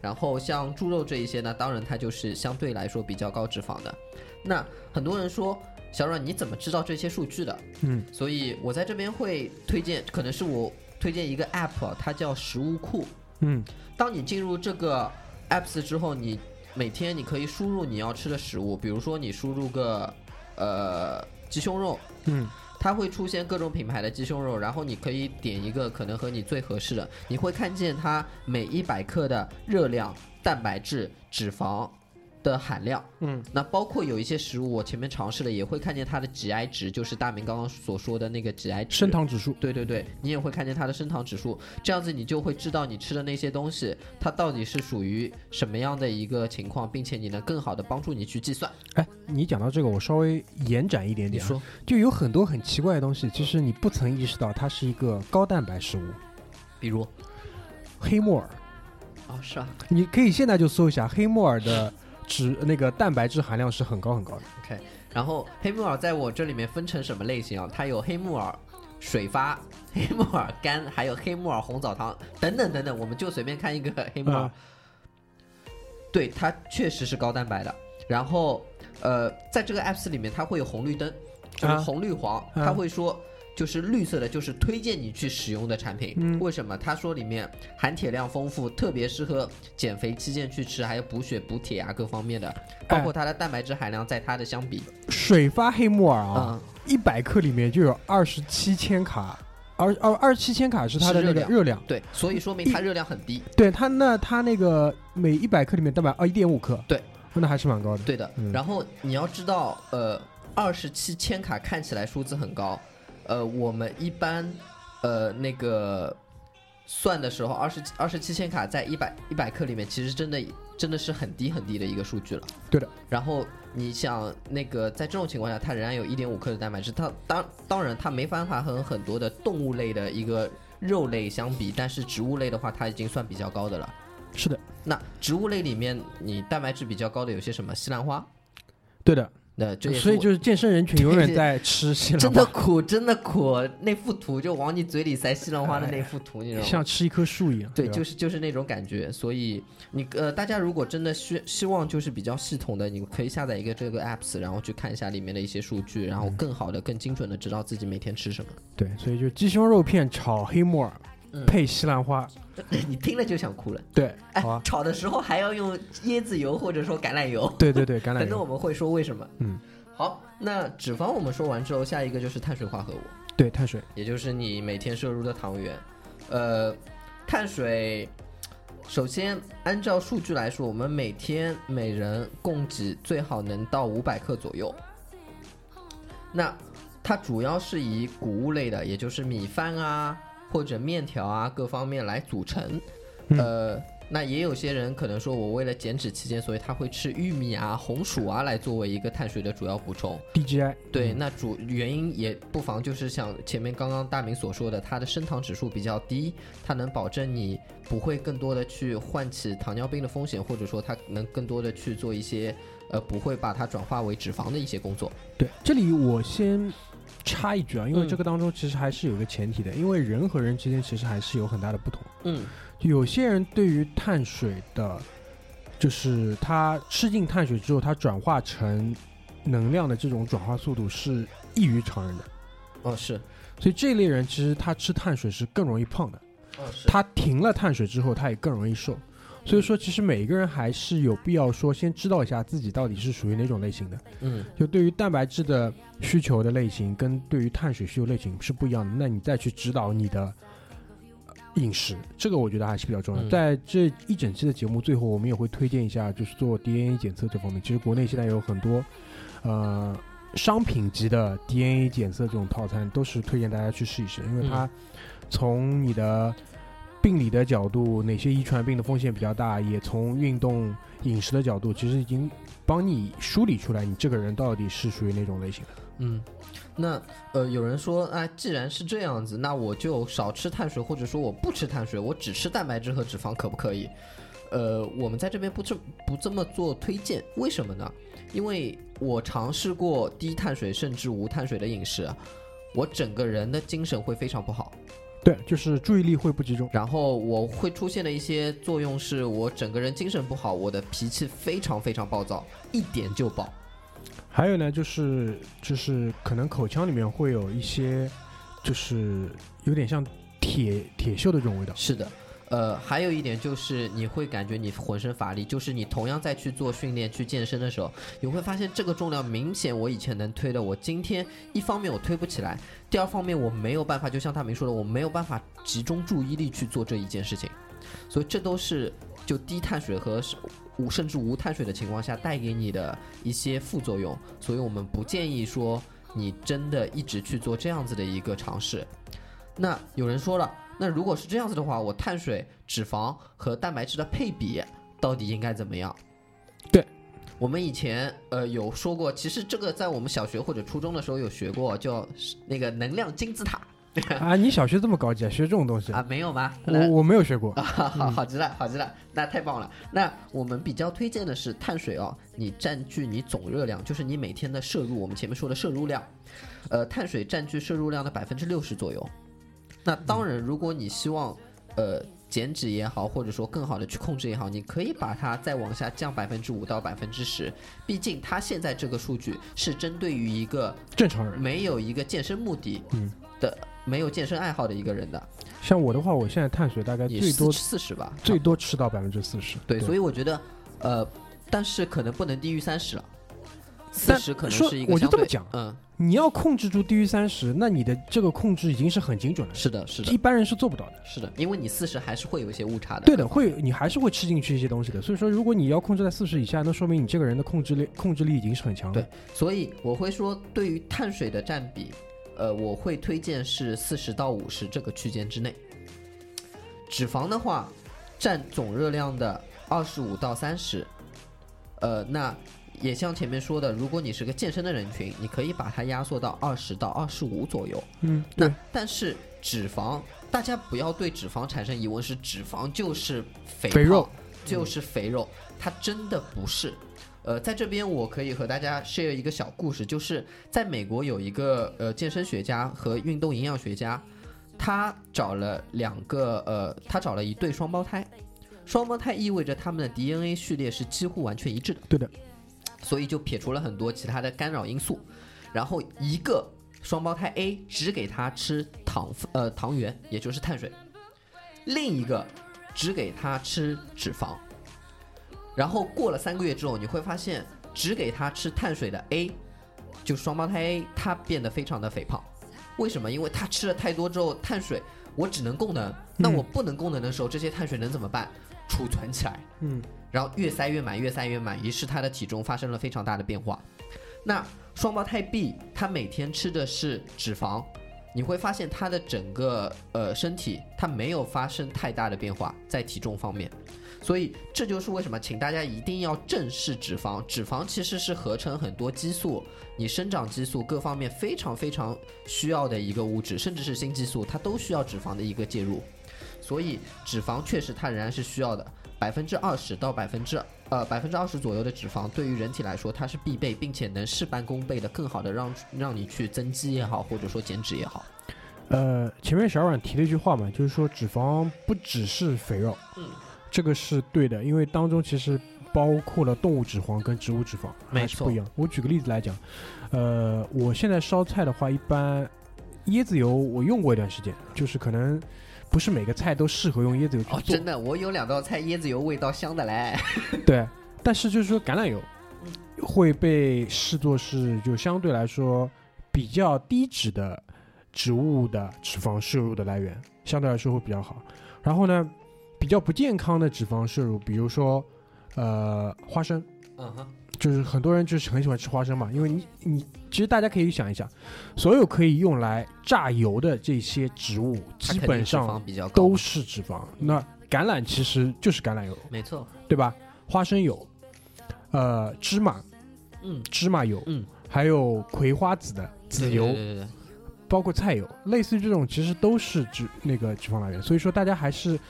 然后像猪肉这一些呢，当然它就是相对来说比较高脂肪的。那很多人说，小阮你怎么知道这些数据的？嗯，所以我在这边会推荐，可能是我推荐一个 app，啊它叫食物库。嗯当你进入这个 apps 之后，你每天你可以输入你要吃的食物，比如说你输入个呃鸡胸肉，嗯它会出现各种品牌的鸡胸肉，然后你可以点一个可能和你最合适的，你会看见它每一百克的热量、蛋白质、脂肪的含量。嗯，那包括有一些食物，我前面尝试了，也会看见它的 GI 值，就是大明刚刚所说的那个 GI 值。升糖指数，对对对，你也会看见它的升糖指数，这样子你就会知道你吃的那些东西，它到底是属于什么样的一个情况，并且你能更好的帮助你去计算。哎，你讲到这个，我稍微延展一点点、啊，你说，就有很多很奇怪的东西，其实你不曾意识到它是一个高蛋白食物，比如黑木耳，啊，是啊你可以现在就搜一下黑木耳的 *laughs* 脂那个蛋白质含量是很高很高的。，OK。然后黑木耳在我这里面分成什么类型啊？它有黑木耳水发、黑木耳干，还有黑木耳红枣汤等等等等，我们就随便看一个黑木耳。嗯对，它确实是高蛋白的。然后，呃，在这个 apps 里面，它会有红绿灯，就是啊红绿黄，啊它会说。就是绿色的，就是推荐你去使用的产品。嗯为什么？他说里面含铁量丰富，特别适合减肥期间去吃，还有补血、补铁啊各方面的。包哎括它的蛋白质含量，在它的相比，水发黑木耳啊，嗯，一百克里面就有二十七千卡，而二二十七千卡是它的那个热量热量。对，所以说明它热量很低。对它那它那个每一百克里面蛋白哦一点五克，对，那还是蛮高的。对的，嗯然后你要知道，呃，二十七千卡看起来数字很高，呃，我们一般，呃，那个算的时候，二十二十七千卡在一百一百克里面，其实真的真的是很低很低的一个数据了。对的。然后你想，那个在这种情况下，它仍然有一点五克的蛋白质，它当当然它没办法和很多的动物类的一个肉类相比，但是植物类的话，它已经算比较高的了。是的，那植物类里面，你蛋白质比较高的有些什么？西兰花，对的。那这也所以就是健身人群永远在吃西 *laughs* 兰花真的，苦，真的苦。那幅图就往你嘴里塞西兰花的那幅图，你知道吗？像吃一棵树一样。对，吧就是就是那种感觉。所以你呃，大家如果真的希希望就是比较系统的，你可以下载一个这个 apps，然后去看一下里面的一些数据，然后更好的、更精准的知道自己每天吃什么。对，所以就鸡胸肉片炒黑木耳嗯配西兰花，*laughs* 你听了就想哭了。对，哎好啊，，炒的时候还要用椰子油或者说橄榄油。对对对，橄榄 *laughs* 等等我，们会说为什么。嗯，好，那脂肪我们说完之后，下一个就是碳水化合物。对碳水，也就是你每天摄入的糖原。呃，碳水首先按照数据来说，我们每天每人供给最好能到五百克左右。那它主要是以谷物类的，也就是米饭啊或者面条啊各方面来组成。嗯呃，那也有些人可能说我为了减脂期间，所以他会吃玉米啊、红薯啊来作为一个碳水的主要补充。DGI 对，那主原因也不妨就是像前面刚刚大明所说的，它的升糖指数比较低，它能保证你不会更多的去唤起糖尿病的风险，或者说它能更多的去做一些呃不会把它转化为脂肪的一些工作。对，这里我先插一句啊，因为嗯这个当中其实还是有一个前提的，因为人和人之间其实还是有很大的不同。嗯有些人对于碳水的，就是他吃进碳水之后，它转化成能量的这种转化速度是异于常人的，哦是，所以这类人其实他吃碳水是更容易胖的。哦是他停了碳水之后，他也更容易瘦。所以说，其实每一个人还是有必要说，先知道一下自己到底是属于哪种类型的。嗯就对于蛋白质的需求的类型跟对于碳水需求类型是不一样的，那你再去指导你的呃饮食，这个我觉得还是比较重要。嗯在这一整期的节目最后，我们也会推荐一下，就是做 DNA 检测这方面。其实国内现在有很多，呃，商品级的 DNA 检测这种套餐，都是推荐大家去试一试，因为它从你的病理的角度，哪些遗传病的风险比较大，也从运动饮食的角度，其实已经帮你梳理出来，你这个人到底是属于哪种类型的。嗯，那呃有人说啊，既然是这样子，那我就少吃碳水，或者说我不吃碳水，我只吃蛋白质和脂肪，可不可以？呃，我们在这边不这不这么做推荐，为什么呢？因为我尝试过低碳水甚至无碳水的饮食，我整个人的精神会非常不好，对，就是注意力会不集中。然后我会出现的一些作用是我整个人精神不好，我的脾气非常非常暴躁，一点就爆。还有呢，就是就是可能口腔里面会有一些，就是有点像铁铁锈的这种味道。是的，呃，还有一点就是你会感觉你浑身乏力，就是你同样在去做训练、去健身的时候，你会发现这个重量明显我以前能推的，我今天一方面我推不起来，第二方面我没有办法，就像大明说的，我没有办法集中注意力去做这一件事情，所以这都是就低碳水和无甚至无碳水的情况下带给你的一些副作用，所以我们不建议说你真的一直去做这样子的一个尝试。那有人说了，那如果是这样子的话，我碳水、脂肪和蛋白质的配比到底应该怎么样？对，我们以前呃有说过，其实这个在我们小学或者初中的时候有学过，叫那个能量金字塔啊，你小学这么高级啊，学这种东西，啊，没有吗？我我没有学过。啊，好好极了，好极了，那太棒了。那我们比较推荐的是碳水哦，你占据你总热量，就是你每天的摄入，我们前面说的摄入量，呃，碳水占据摄入量的百分之六十左右。那当然，如果你希望呃减脂也好，或者说更好的去控制也好，你可以把它再往下降百分之五到百分之十。毕竟它现在这个数据是针对于一个正常人，没有一个健身目的嗯的、没有健身爱好的一个人的，像我的话，我现在碳水大概也最多四十吧，最多吃到百分之四十。对，所以以我觉得，呃，但是可能不能低于三十了，四十可能是一个相对我就这么讲嗯，你要控制住低于三十，那你的这个控制已经是很精准了，是的，是的一，般人是做不到的。是的，因为你四十还是会有一些误差的。对的，会你还是会吃进去一些东西的。所以说，如果你要控制在四十以下，那说明你这个人的控制力控制力已经是很强的。对所以我会说，对于碳水的占比，呃，我会推荐是四十到五十这个区间之内。脂肪的话，占总热量的二十五到三十，呃，那也像前面说的，如果你是个健身的人群，你可以把它压缩到二十到二十五左右。嗯，那对，但是脂肪，大家不要对脂肪产生疑问，是脂肪就是肥肥肉，就是肥肉，它真的不是。呃，在这边我可以和大家 share 一个小故事，就是在美国有一个呃健身学家和运动营养学家，他找了两个呃，他找了一对双胞胎，双胞胎意味着他们的 DNA 序列是几乎完全一致的。对的，所以就撇除了很多其他的干扰因素。然后一个双胞胎 A 只给他吃糖呃糖原，也就是碳水，另一个只给他吃脂肪。然后过了三个月之后，你会发现只给他吃碳水的 A，就双胞胎 A，他变得非常的肥胖。为什么？因为他吃了太多之后，碳水我只能供能，那嗯我不能供能的时候，这些碳水能怎么办？储存起来，嗯，然后越塞越满，越塞越满，于是他的体重发生了非常大的变化。那双胞胎 B 他每天吃的是脂肪，你会发现他的整个呃身体他没有发生太大的变化在体重方面。所以这就是为什么，请大家一定要正视脂肪。脂肪其实是合成很多激素，你生长激素各方面非常非常需要的一个物质，甚至是新激素，它都需要脂肪的一个介入。所以脂肪确实它仍然是需要的，百分之二十到百分之呃百分之二十左右的脂肪，对于人体来说它是必备，并且能事半功倍的更好的让让你去增肌也好，或者说减脂也好。呃，前面小阮提了一句话嘛，就是说脂肪不只是肥肉，嗯，这个是对的，因为当中其实包括了动物脂肪跟植物脂肪，没错不一样。我举个例子来讲，呃，我现在烧菜的话，一般椰子油我用过一段时间，就是可能不是每个菜都适合用椰子油去哦，做，真的，我有两道菜椰子油味道香的嘞。*laughs* 对，但是就是说橄榄油会被视作是就相对来说比较低脂的植物的脂肪摄入的来源，相对来说会比较好。然后呢，比较不健康的脂肪摄入，比如说呃花生，嗯哼，就是很多人就是很喜欢吃花生嘛，因为你你其实大家可以想一想，所有可以用来榨油的这些植物，基本上都是脂肪。那橄榄其实就是橄榄油，没错，对吧？花生油，呃，芝麻，嗯芝麻油，嗯，还有葵花籽的籽对油，对对对对包括菜油，类似于这种，其实都是脂那个脂肪来源。所以说，大家还是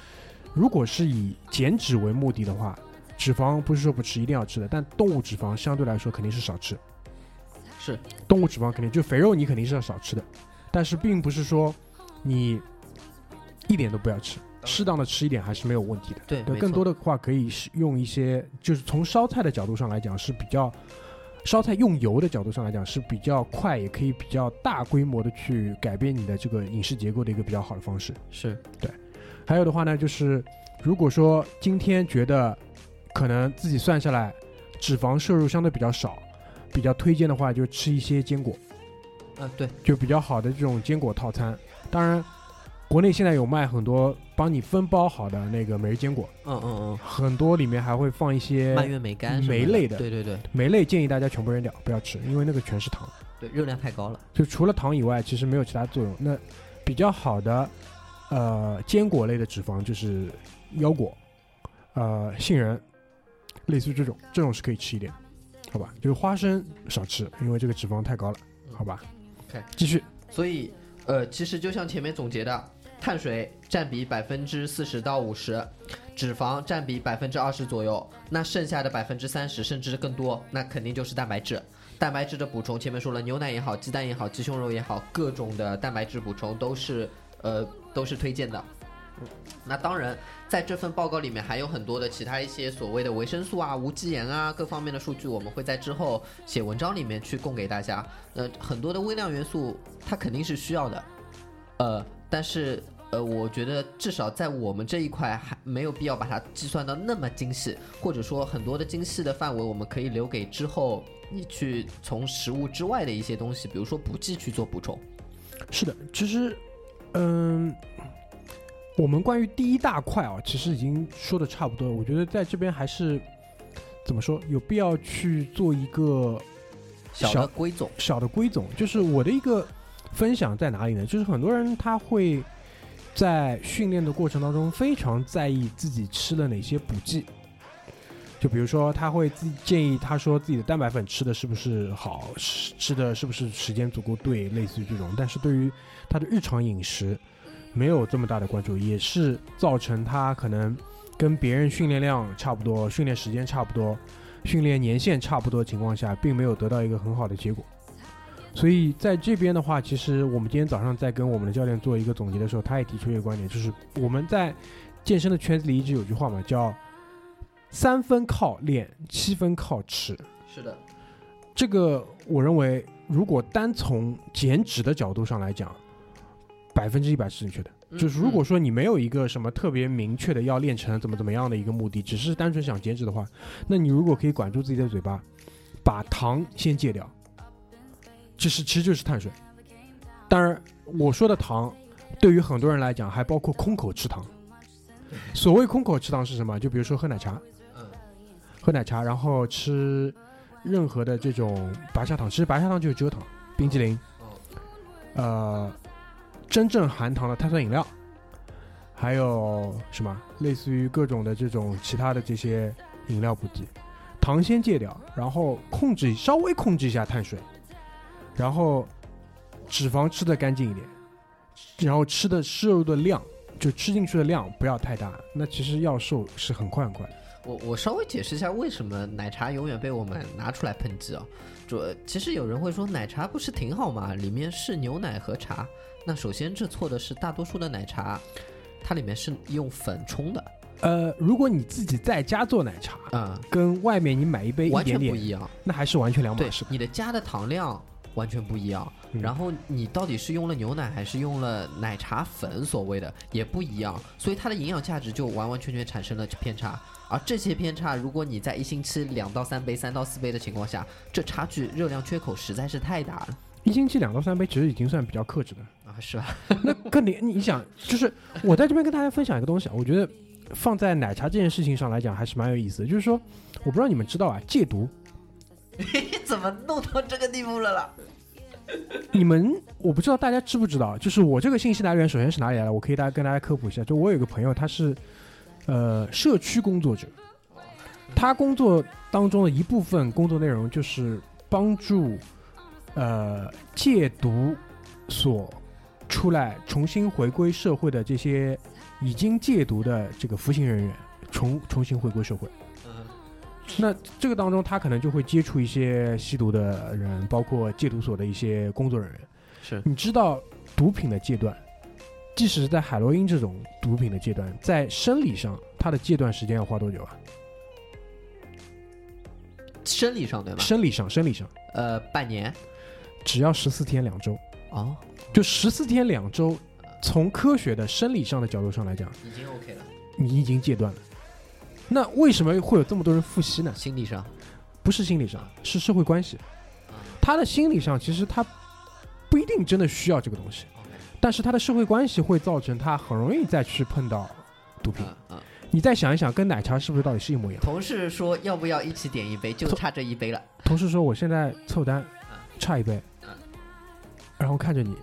如果是以减脂为目的的话，脂肪不是说不吃，一定要吃的，但动物脂肪相对来说肯定是少吃。是动物脂肪肯定就肥肉，你肯定是要少吃的，但是并不是说你一点都不要吃，适当的吃一点还是没有问题的。对，对，更多的话可以是用一些，就是从烧菜的角度上来讲是比较，烧菜用油的角度上来讲是比较快，也可以比较大规模的去改变你的这个饮食结构的一个比较好的方式。是对还有的话呢，就是如果说今天觉得可能自己算下来脂肪摄入相对比较少，比较推荐的话就吃一些坚果，嗯，对，就比较好的这种坚果套餐。当然，国内现在有卖很多帮你分包好的那个每日坚果。嗯嗯嗯很多里面还会放一些嗯，蔓越莓干梅类的对对对梅类，建议大家全部扔掉，不要吃，因为那个全是糖，对，热量太高了。就除了糖以外，其实没有其他作用。那比较好的，呃，坚果类的脂肪就是腰果，呃，杏仁，类似于这种，这种是可以吃一点，好吧？就是花生少吃，因为这个脂肪太高了，好吧 OK 继续，所以，呃，其实就像前面总结的，碳水占比百分之四十到五十，脂肪占比百分之二十左右，那剩下的百分之三十甚至更多，那肯定就是蛋白质。蛋白质的补充，前面说了，牛奶也好，鸡蛋也好，鸡胸肉也好，各种的蛋白质补充都是呃都是推荐的。那当然，在这份报告里面还有很多的其他一些所谓的维生素啊、无机盐啊各方面的数据，我们会在之后写文章里面去供给大家。呃，很多的微量元素它肯定是需要的，呃，但是呃，我觉得至少在我们这一块还没有必要把它计算到那么精细，或者说很多的精细的范围，我们可以留给之后你去从食物之外的一些东西，比如说补剂去做补充。是的，其实，嗯，我们关于第一大块啊，其实已经说的差不多了。我觉得在这边还是怎么说，有必要去做一个小小的归总，小的归总。就是我的一个分享在哪里呢？就是很多人他会在训练的过程当中非常在意自己吃了哪些补剂。就比如说，他会自建议他说自己的蛋白粉吃的是不是好，吃吃的是不是时间足够对，类似于这种。但是对于他的日常饮食没有这么大的关注，也是造成他可能跟别人训练量差不多、训练时间差不多、训练年限差不多的情况下，并没有得到一个很好的结果。所以在这边的话，其实我们今天早上在跟我们的教练做一个总结的时候，他也提出一个观点，就是我们在健身的圈子里一直有句话嘛，叫三分靠练，七分靠吃。是的，这个我认为，如果单从减脂的角度上来讲，百分之一百是正确的。嗯就是如果说你没有一个什么特别明确的要练成怎么怎么样的一个目的，只是单纯想减脂的话，那你如果可以管住自己的嘴巴，把糖先戒掉，这是其实就是碳水。当然，我说的糖，对于很多人来讲还包括空口吃糖，所谓空口吃糖是什么？就比如说喝奶茶，嗯，喝奶茶，然后吃任何的这种白砂糖，其实白砂糖就是蔗糖，冰激凌，哦，呃，真正含糖的碳酸饮料，还有什么类似于各种的这种其他的这些饮料补剂，糖先戒掉，然后控制稍微控制一下碳水，然后脂肪吃的干净一点，然后吃的摄入的量就吃进去的量不要太大，那其实要瘦是很快很快。我我稍微解释一下为什么奶茶永远被我们拿出来抨击啊。主其实有人会说奶茶不是挺好吗？里面是牛奶和茶。那首先这错的是大多数的奶茶，它里面是用粉冲的呃，如果你自己在家做奶茶，啊、跟外面你买一杯一完全点点，不一样。那还是完全两码事，。你的加的糖量完全不一样。嗯然后你到底是用了牛奶还是用了奶茶粉，所谓的也不一样，所以它的营养价值就完完全全产生了偏差。而这些偏差，如果你在一星期两到三杯、三到四杯的情况下，这差距热量缺口实在是太大了一星期两到三杯，其实已经算比较克制的。啊，是吧？*laughs* 那跟你你想，就是我在这边跟大家分享一个东西啊，我觉得放在奶茶这件事情上来讲还是蛮有意思的。就是说，我不知道你们知道啊，戒毒，*laughs* 你怎么弄到这个地步了啦？你们我不知道大家知不知道，就是我这个信息来源首先是哪里来的？我可以大家跟大家科普一下，就我有一个朋友，他是呃社区工作者，他工作当中的一部分工作内容就是帮助呃戒毒所出来重新回归社会的这些已经戒毒的这个服刑人员重重新回归社会。嗯，那这个当中，他可能就会接触一些吸毒的人，包括戒毒所的一些工作人员。是你知道毒品的戒断，即使是在海洛因这种毒品的戒断，在生理上，它的戒断时间要花多久啊？生理上对吧？生理上，生理上呃，半年只要十四天两周，哦，就十四天两周。从科学的生理上的角度上来讲，已经 OK 了。你已经戒断了。那为什么会有这么多人复吸呢？心理上，不是心理上，是社会关系。嗯他的心理上其实他不一定真的需要这个东西但是他的社会关系会造成他很容易再去碰到毒品。你再想一想，跟奶茶是不是到底是一模一样？同事说要不要一起点一杯，就差这一杯了。同事说我现在凑单差一杯嗯，然后看着你，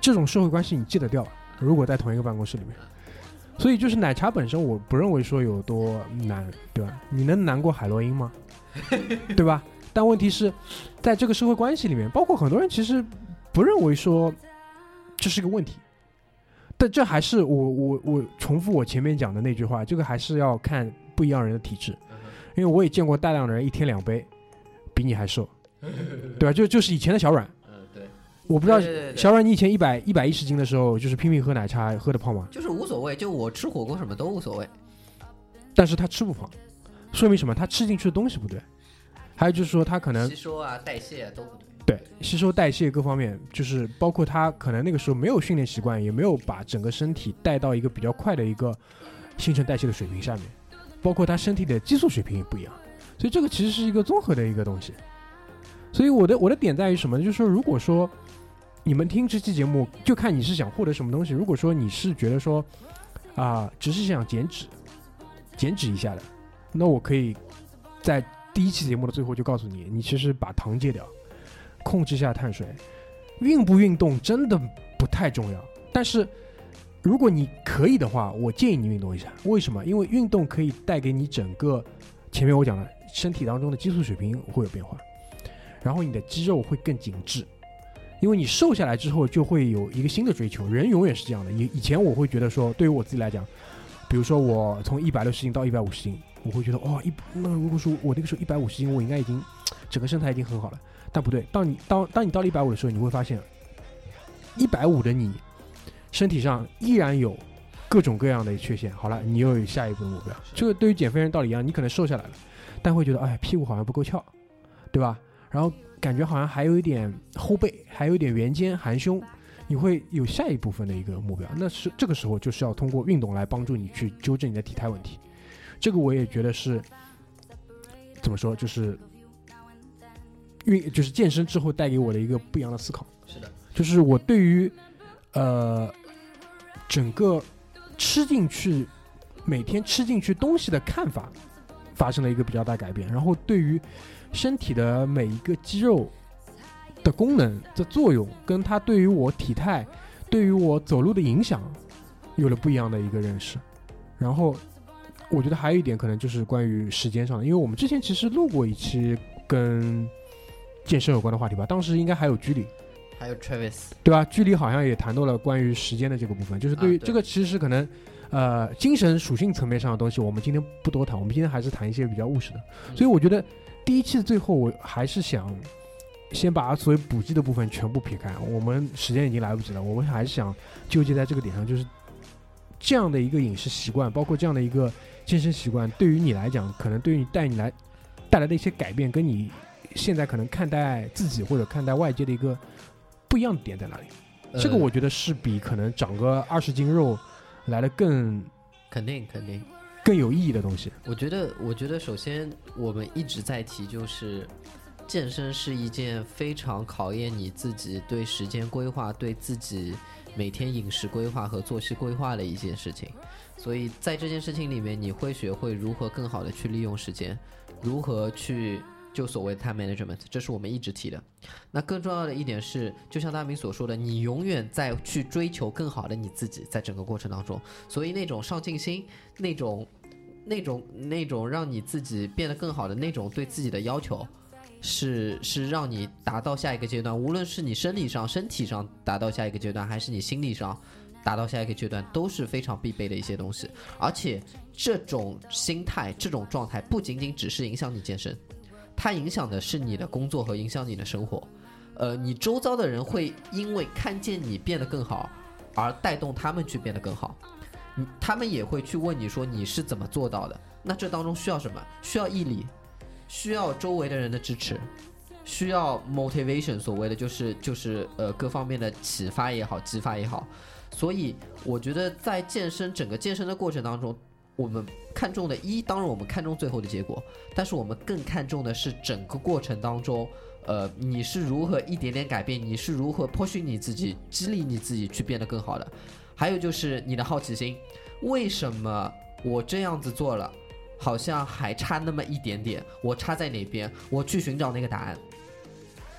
这种社会关系你戒得掉？如果在同一个办公室里面，所以就是奶茶本身，我不认为说有多难，对吧？你能难过海洛因吗？*laughs* 对吧？但问题是，在这个社会关系里面，包括很多人其实不认为说这是个问题，但这还是我我我重复我前面讲的那句话，这个还是要看不一样人的体质，因为我也见过大量的人一天两杯，比你还瘦，对吧？就就是以前的小阮，嗯，对，我不知道对对对对小阮你以前一百一百一十斤的时候，就是拼命喝奶茶喝的胖吗？就是无所谓，就我吃火锅什么都无所谓。但是他吃不胖，说明什么？他吃进去的东西不对，还有就是说他可能吸收啊、代谢啊都不对。对吸收代谢各方面，就是包括他可能那个时候没有训练习惯，也没有把整个身体带到一个比较快的一个新陈代谢的水平下面，包括他身体的激素水平也不一样，所以这个其实是一个综合的一个东西。所以我的我的点在于什么呢？就是说，如果说你们听这期节目，就看你是想获得什么东西。如果说你是觉得说啊、只是想减脂，减脂一下的，那我可以在第一期节目的最后就告诉你，你其实把糖戒掉，控制下碳水，运不运动真的不太重要。但是如果你可以的话，我建议你运动一下。为什么？因为运动可以带给你整个前面我讲了，身体当中的激素水平会有变化，然后你的肌肉会更紧致。因为你瘦下来之后，就会有一个新的追求。人永远是这样的。以以前我会觉得说，对于我自己来讲，比如说我从一百六十斤到一百五十斤，我会觉得哦，一那如果说我那个时候一百五十斤，我应该已经整个身材已经很好了。但不对，当你当当你到了一百五的时候，你会发现，一百五的你身体上依然有各种各样的缺陷。好了，你又有下一步的目标。这个对于减肥人道理一样，你可能瘦下来了，但会觉得哎屁股好像不够翘，对吧？然后感觉好像还有一点后背，还有一点圆肩、含胸，你会有下一部分的一个目标。那是这个时候就是要通过运动来帮助你去纠正你的体态问题。这个我也觉得是怎么说，就是运就是健身之后带给我的一个不一样的思考。是的，就是我对于呃整个吃进去每天吃进去东西的看法发生了一个比较大改变，然后对于身体的每一个肌肉的功能的作用，跟它对于我体态、对于我走路的影响，有了不一样的一个认识。然后我觉得还有一点可能就是关于时间上的，因为我们之前其实录过一期跟健身有关的话题吧，当时应该还有居里。还有 Travis，对吧？距离好像也谈到了关于时间的这个部分，就是对于这个其实是可能，呃，精神属性层面上的东西，我们今天不多谈，我们今天还是谈一些比较务实的。嗯所以我觉得第一期的最后，我还是想先把所有补剂的部分全部撇开，我们时间已经来不及了，我们还是想纠结在这个点上，就是这样的一个饮食习惯，包括这样的一个健身习惯，对于你来讲，可能对于你带你来带来的一些改变，跟你现在可能看待自己或者看待外界的一个不一样的点在哪里？这个呃我觉得是比可能长个二十斤肉来的更肯定肯定。更有意义的东西。我觉得，我觉得首先我们一直在提，就是健身是一件非常考验你自己对时间规划、对自己每天饮食规划和作息规划的一件事情。所以在这件事情里面，你会学会如何更好的去利用时间，如何去就所谓 time management，这是我们一直提的。那更重要的一点是，就像大明所说的，你永远在去追求更好的你自己，在整个过程当中，所以那种上进心，那种。那种那种让你自己变得更好的那种对自己的要求，是是让你达到下一个阶段，无论是你生理上、身体上达到下一个阶段，还是你心理上达到下一个阶段，都是非常必备的一些东西。而且这种心态、这种状态，不仅仅只是影响你健身，它影响的是你的工作和影响你的生活。呃，你周遭的人会因为看见你变得更好，而带动他们去变得更好。他们也会去问你说你是怎么做到的？那这当中需要什么？需要毅力，需要周围的人的支持，需要 motivation，所谓的就是就是呃各方面的启发也好，激发也好。所以我觉得在健身整个健身的过程当中，我们看重的一，当然我们看重最后的结果，但是我们更看重的是整个过程当中，呃，你是如何一点点改变，你是如何 push 你自己，激励你自己去变得更好的。还有就是你的好奇心，为什么我这样子做了，好像还差那么一点点？我差在哪边？我去寻找那个答案。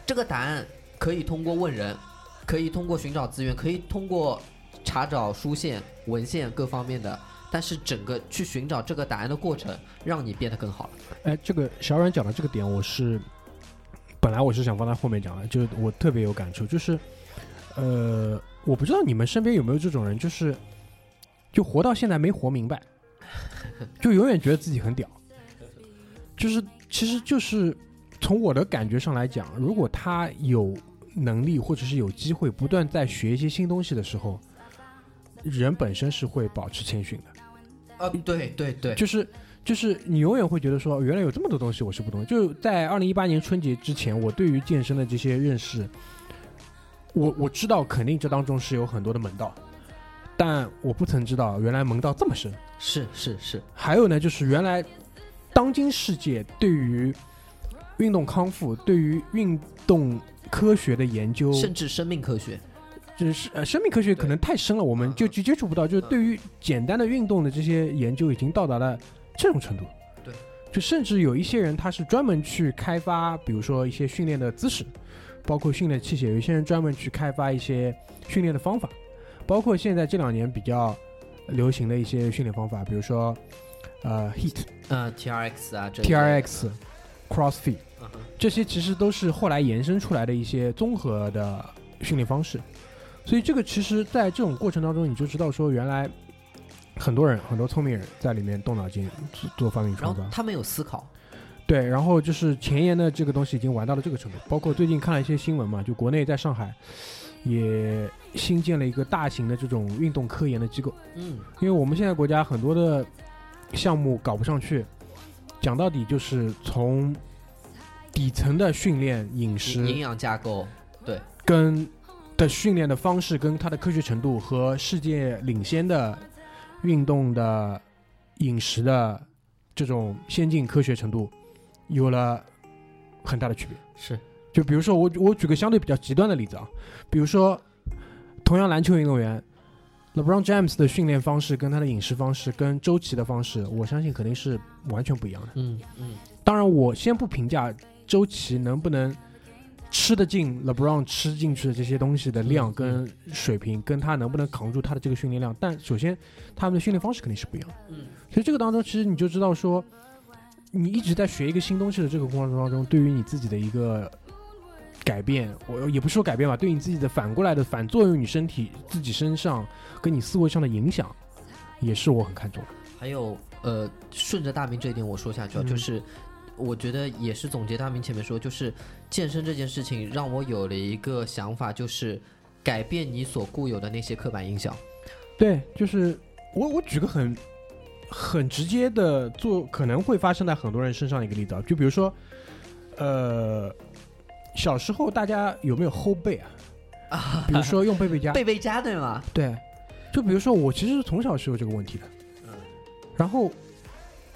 这个答案可以通过问人，可以通过寻找资源，可以通过查找书线、文献各方面的。但是整个去寻找这个答案的过程，让你变得更好了。哎，这个小冉讲的这个点，我是本来我是想放在后面讲的，就是我特别有感触，就是呃，我不知道你们身边有没有这种人，就是就活到现在没活明白，就永远觉得自己很屌，就是其实就是从我的感觉上来讲，如果他有能力或者是有机会不断在学一些新东西的时候，人本身是会保持谦逊的。啊，对对对，就是就是你永远会觉得说，原来有这么多东西我是不懂的。就在二零一八年春节之前，我对于健身的这些认识，我我知道肯定这当中是有很多的门道，但我不曾知道原来门道这么深。是是是，还有呢，就是原来当今世界对于运动康复、对于运动科学的研究，甚至生命科学，就是呃，生命科学可能太深了，我们就接接触不到。就是对于简单的运动的这些研究，已经到达了这种程度。对，就甚至有一些人他是专门去开发，比如说一些训练的姿势，包括训练器械；有些人专门去开发一些训练的方法，包括现在这两年比较流行的一些训练方法，比如说呃 HIIT、呃，T R X 啊，TRX、CrossFit。嗯哼这些其实都是后来延伸出来的一些综合的训练方式，所以这个其实在这种过程当中，你就知道说，原来很多人很多聪明人在里面动脑筋做做发明创造。他们有思考，对，然后就是前沿的这个东西已经玩到了这个程度，包括最近看了一些新闻嘛，就国内在上海也新建了一个大型的这种运动科研的机构，嗯，因为我们现在国家很多的项目搞不上去，讲到底就是从底层的训练、饮食营养架构，对跟的训练的方式跟它的科学程度和世界领先的运动的饮食的这种先进科学程度有了很大的区别。是就比如说我我举个相对比较极端的例子啊，比如说同样篮球运动员 LeBron James 的训练方式跟他的饮食方式跟周琦的方式，我相信肯定是完全不一样的。嗯嗯，当然，我先不评价周琦能不能吃得进 LeBron 吃进去的这些东西的量嗯跟水平，跟他能不能扛住他的这个训练量。但首先，他们的训练方式肯定是不一样的。嗯，所以这个当中，其实你就知道说，你一直在学一个新东西的这个过程当中，对于你自己的一个改变，我也不是说改变吧，对你自己的反过来的反作用，你身体自己身上跟你思维上的影响，也是我很看重的。还有呃，顺着大明这一点我说下去啊，嗯就是我觉得也是总结大明前面说，就是健身这件事情让我有了一个想法，就是改变你所固有的那些刻板印象。对，就是我我举个很很直接的做可能会发生在很多人身上的一个例子啊，就比如说，呃，小时候大家有没有后背啊？比如说用背背佳，贝贝佳对吗？对，就比如说我其实从小是有这个问题的，嗯然后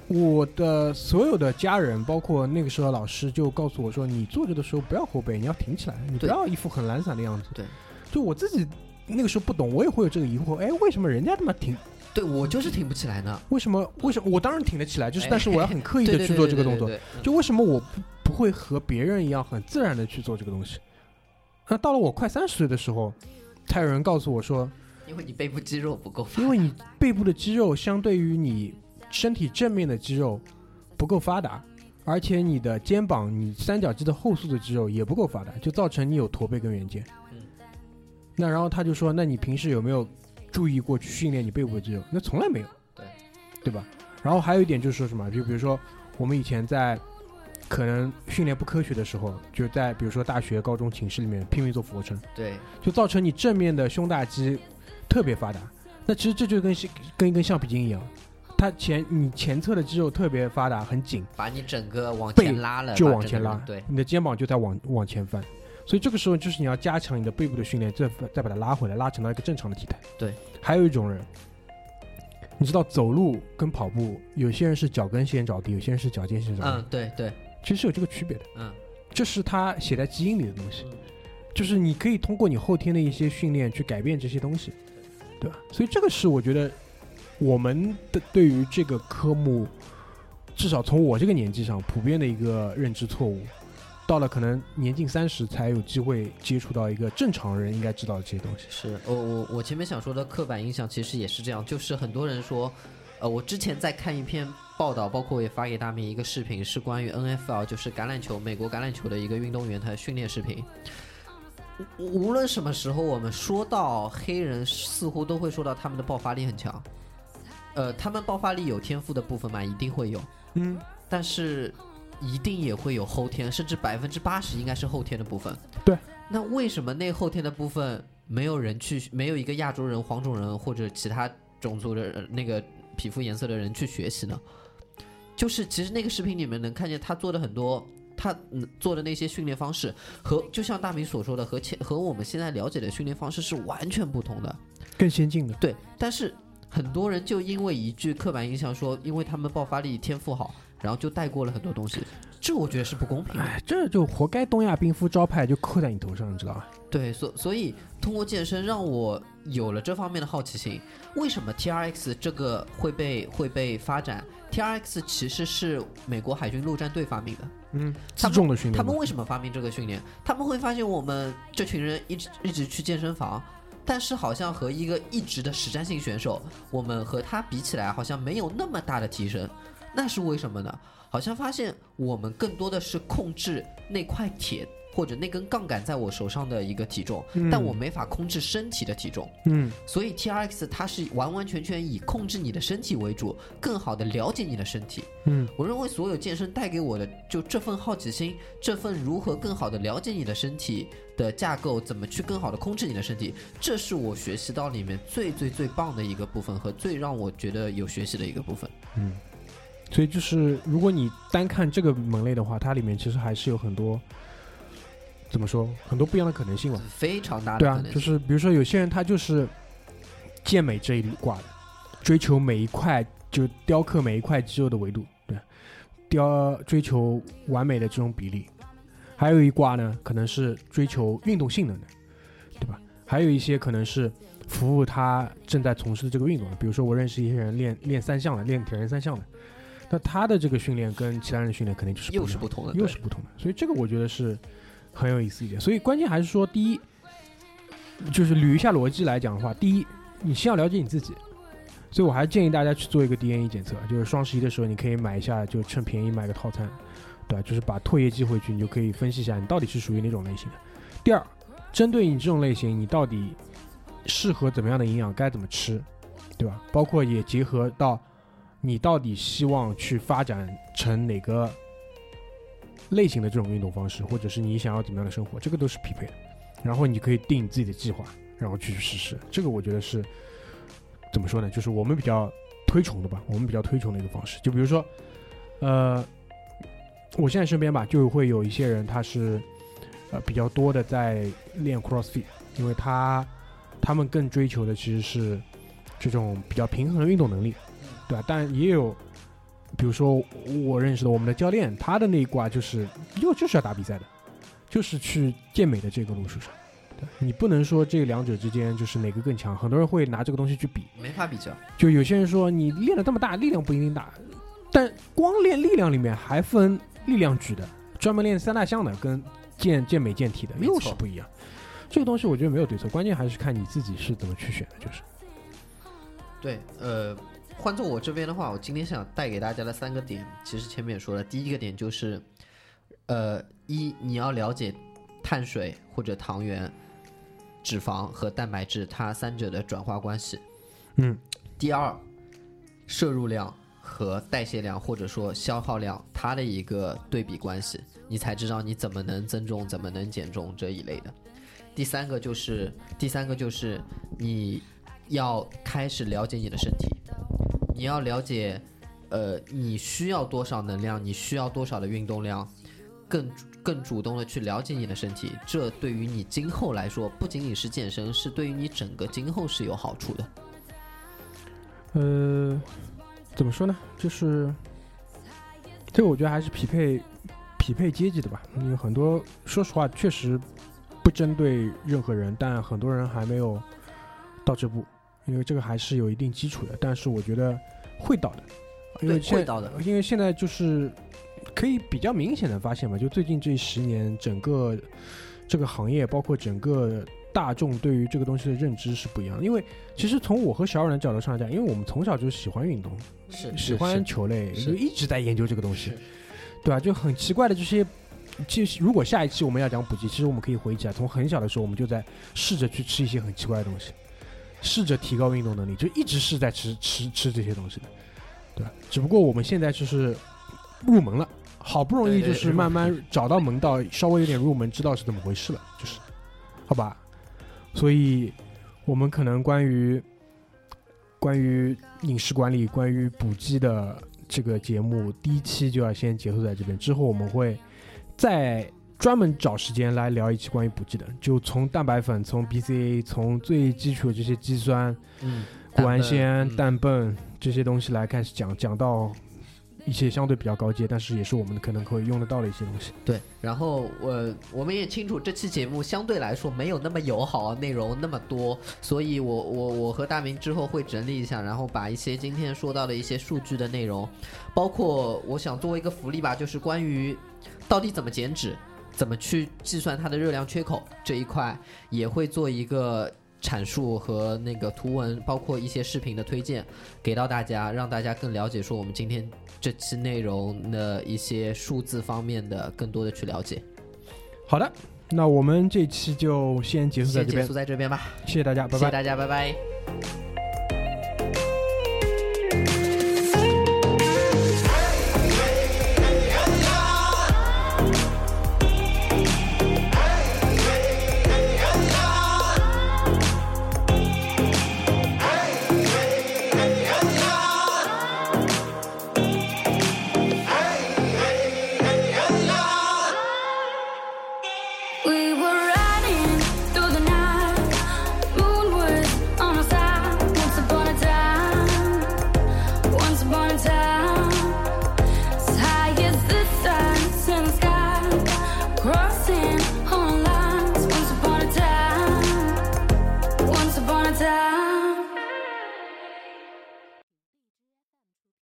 我的所有的家人，包括那个时候老师就告诉我说，你坐着的时候不要后背，你要挺起来，你不要一副很懒散的样子。对，就我自己那个时候不懂，我也会有这个疑惑，哎，为什么人家他妈挺对我就是挺不起来呢。为什么？为什么？我当然挺得起来，就是哎但是我要很 *laughs* 刻意的去做这个动作。就为什么我不不会和别人一样很自然的去做这个东西？那到了我快三十岁的时候，才有人告诉我说，因为你背部肌肉不够发达因为你背部的肌肉相对于你身体正面的肌肉不够发达，而且你的肩膀、你三角肌的后束的肌肉也不够发达，就造成你有驼背跟圆肩。嗯那然后他就说，那你平时有没有注意过去训练你背部的肌肉？那从来没有。对，对吧？然后还有一点就是说什么，就比如说我们以前在可能训练不科学的时候，就在比如说大学、高中寝室里面拼命做俯卧撑，对就造成你正面的胸大肌特别发达。那其实这就跟跟一根橡皮筋一样，它前你前侧的肌肉特别发达，很紧，把你整个往背前拉了，就往前拉，对，你的肩膀就在往往前翻。所以这个时候就是你要加强你的背部的训练，再再把它拉回来，拉成到一个正常的体态。对，还有一种人，你知道走路跟跑步，有些人是脚跟先着地，有些人是脚尖先着地，嗯，对对，其实是有这个区别的。嗯这是他写在基因里的东西，嗯就是你可以通过你后天的一些训练去改变这些东西，对吧？所以这个是我觉得我们的对于这个科目，至少从我这个年纪上普遍的一个认知错误。到了可能年近三十才有机会接触到一个正常人应该知道的这些东西。是我我我前面想说的刻板印象其实也是这样，就是很多人说，呃，我之前在看一篇报道，包括我也发给大明一个视频，是关于 NFL，就是橄榄球，美国橄榄球的一个运动员他的训练视频。无无论什么时候，我们说到黑人，似乎都会说到他们的爆发力很强。呃，他们爆发力有天赋的部分嘛，一定会有，嗯，但是一定也会有后天，甚至百分之八十应该是后天的部分。对，那为什么那后天的部分没有人去，没有一个亚洲人、黄种人或者其他种族的人那个皮肤颜色的人去学习呢？就是其实那个视频里面能看见他做的很多，他嗯做的那些训练方式和就像大明所说的，和前和我们现在了解的训练方式是完全不同的。更先进的。对，但是很多人就因为一句刻板印象说，因为他们爆发力天赋好，然后就带过了很多东西，这我觉得是不公平的。哎，这就活该东亚病夫招牌就扣在你头上，你知道吧？对，所所以通过健身让我有了这方面的好奇心。为什么 T R X 这个会被会被发展？T R X 其实是美国海军陆战队发明的。嗯，自重的训练嘛。他们为什么发明这个训练？他们会发现我们这群人一直一直去健身房，但是好像和一个一直的实战性选手，我们和他比起来，好像没有那么大的提升。那是为什么呢？好像发现我们更多的是控制那块铁或者那根杠杆在我手上的一个体重，嗯但我没法控制身体的体重。嗯所以 T R X 它是完完全全以控制你的身体为主，更好的了解你的身体。嗯我认为所有健身带给我的就这份好奇心，这份如何更好的了解你的身体的架构，怎么去更好的控制你的身体，这是我学习到里面最最最棒的一个部分和最让我觉得有学习的一个部分。嗯，所以就是如果你单看这个门类的话，它里面其实还是有很多怎么说，很多不一样的可能性嘛。非常大的对啊，可能性。就是比如说有些人他就是健美这一挂的，追求每一块就雕刻每一块肌肉的维度，对，雕追求完美的这种比例。还有一挂呢，可能是追求运动性能的，对吧？还有一些可能是服务他正在从事的这个运动的。比如说，我认识一些人练练三项的，练铁人三项的，那他的这个训练跟其他人的训练肯定就是又是不同的，又是不同的。所以这个我觉得是很有意思一点。所以关键还是说，第一，就是捋一下逻辑来讲的话，第一，你先要了解你自己。所以我还是建议大家去做一个 DNA 检测，就是双十一的时候你可以买一下，就趁便宜买个套餐，对吧？就是把唾液寄回去，你就可以分析一下你到底是属于哪种类型的。第二，针对你这种类型，你到底适合怎么样的营养，该怎么吃，对吧？包括也结合到你到底希望去发展成哪个类型的这种运动方式，或者是你想要怎么样的生活，这个都是匹配的。然后你可以定你自己的计划，然后去实施。这个我觉得是怎么说呢？就是我们比较推崇的吧，我们比较推崇的一个方式。就比如说，呃，我现在身边吧，就会有一些人，他是呃比较多的在练 CrossFit，因为他他们更追求的其实是这种比较平衡的运动能力，对吧？但也有，比如说我认识的我们的教练，他的那一挂就是又就是要打比赛的，就是去健美的这个路数上。对你不能说这两者之间就是哪个更强，很多人会拿这个东西去比。没法比较。就有些人说你练的这么大，力量不一定大，但光练力量里面还分力量举的，专门练三大项的跟健健美健体的又是不一样。这个东西我觉得没有对错，关键还是看你自己是怎么去选的，就是。对，呃，换做我这边的话，我今天想带给大家的三个点，其实前面也说了，第一个点就是，呃，一你要了解碳水或者糖原、脂肪和蛋白质它三者的转化关系。嗯，第二，摄入量和代谢量或者说消耗量它的一个对比关系，你才知道你怎么能增重，怎么能减重这一类的。第三个就是第三个就是你要开始了解你的身体，你要了解，呃，你需要多少能量，你需要多少的运动量，更更主动的去了解你的身体，这对于你今后来说，不仅仅是健身，是对于你整个今后是有好处的。呃，怎么说呢？就是这个，我觉得还是匹配匹配阶级的吧。因为很多，说实话，确实不针对任何人，但很多人还没有到这步，因为这个还是有一定基础的。但是我觉得会到的，因为现会到的因为现在就是可以比较明显的发现嘛，就最近这十年，整个这个行业，包括整个大众对于这个东西的认知是不一样的。因为其实从我和小冉的角度上来讲，因为我们从小就喜欢运动，是喜欢球类，是就一直在研究这个东西，对吧？就很奇怪的这些。其实，如果下一期我们要讲补剂，其实我们可以回忆起来，从很小的时候我们就在试着去吃一些很奇怪的东西，试着提高运动能力，就一直是在吃吃吃这些东西的，对吧？只不过我们现在就是入门了，好不容易就是慢慢找到门道，稍微有点入门，知道是怎么回事了，就是，好吧？所以，我们可能关于关于饮食管理、关于补剂的这个节目，第一期就要先结束在这边。之后我们会再专门找时间来聊一期关于补剂的，就从蛋白粉、从 BCA、从最基础的这些肌酸、嗯，谷氨酰、胺氮苯这些东西来开始讲，讲到一些相对比较高阶，但是也是我们可能会用得到的一些东西。对，然后我我们也清楚这期节目相对来说没有那么友好，内容那么多，所以我我我和大明之后会整理一下，然后把一些今天说到的一些数据的内容，包括我想作为一个福利吧，就是关于到底怎么减脂，怎么去计算它的热量缺口这一块，也会做一个。阐述和那个图文，包括一些视频的推荐，给到大家，让大家更了解说我们今天这期内容的一些数字方面的更多的去了解。好的，那我们这期就先结束在这边先结束，在这边吧，谢谢大家，拜拜谢谢。大家，拜拜。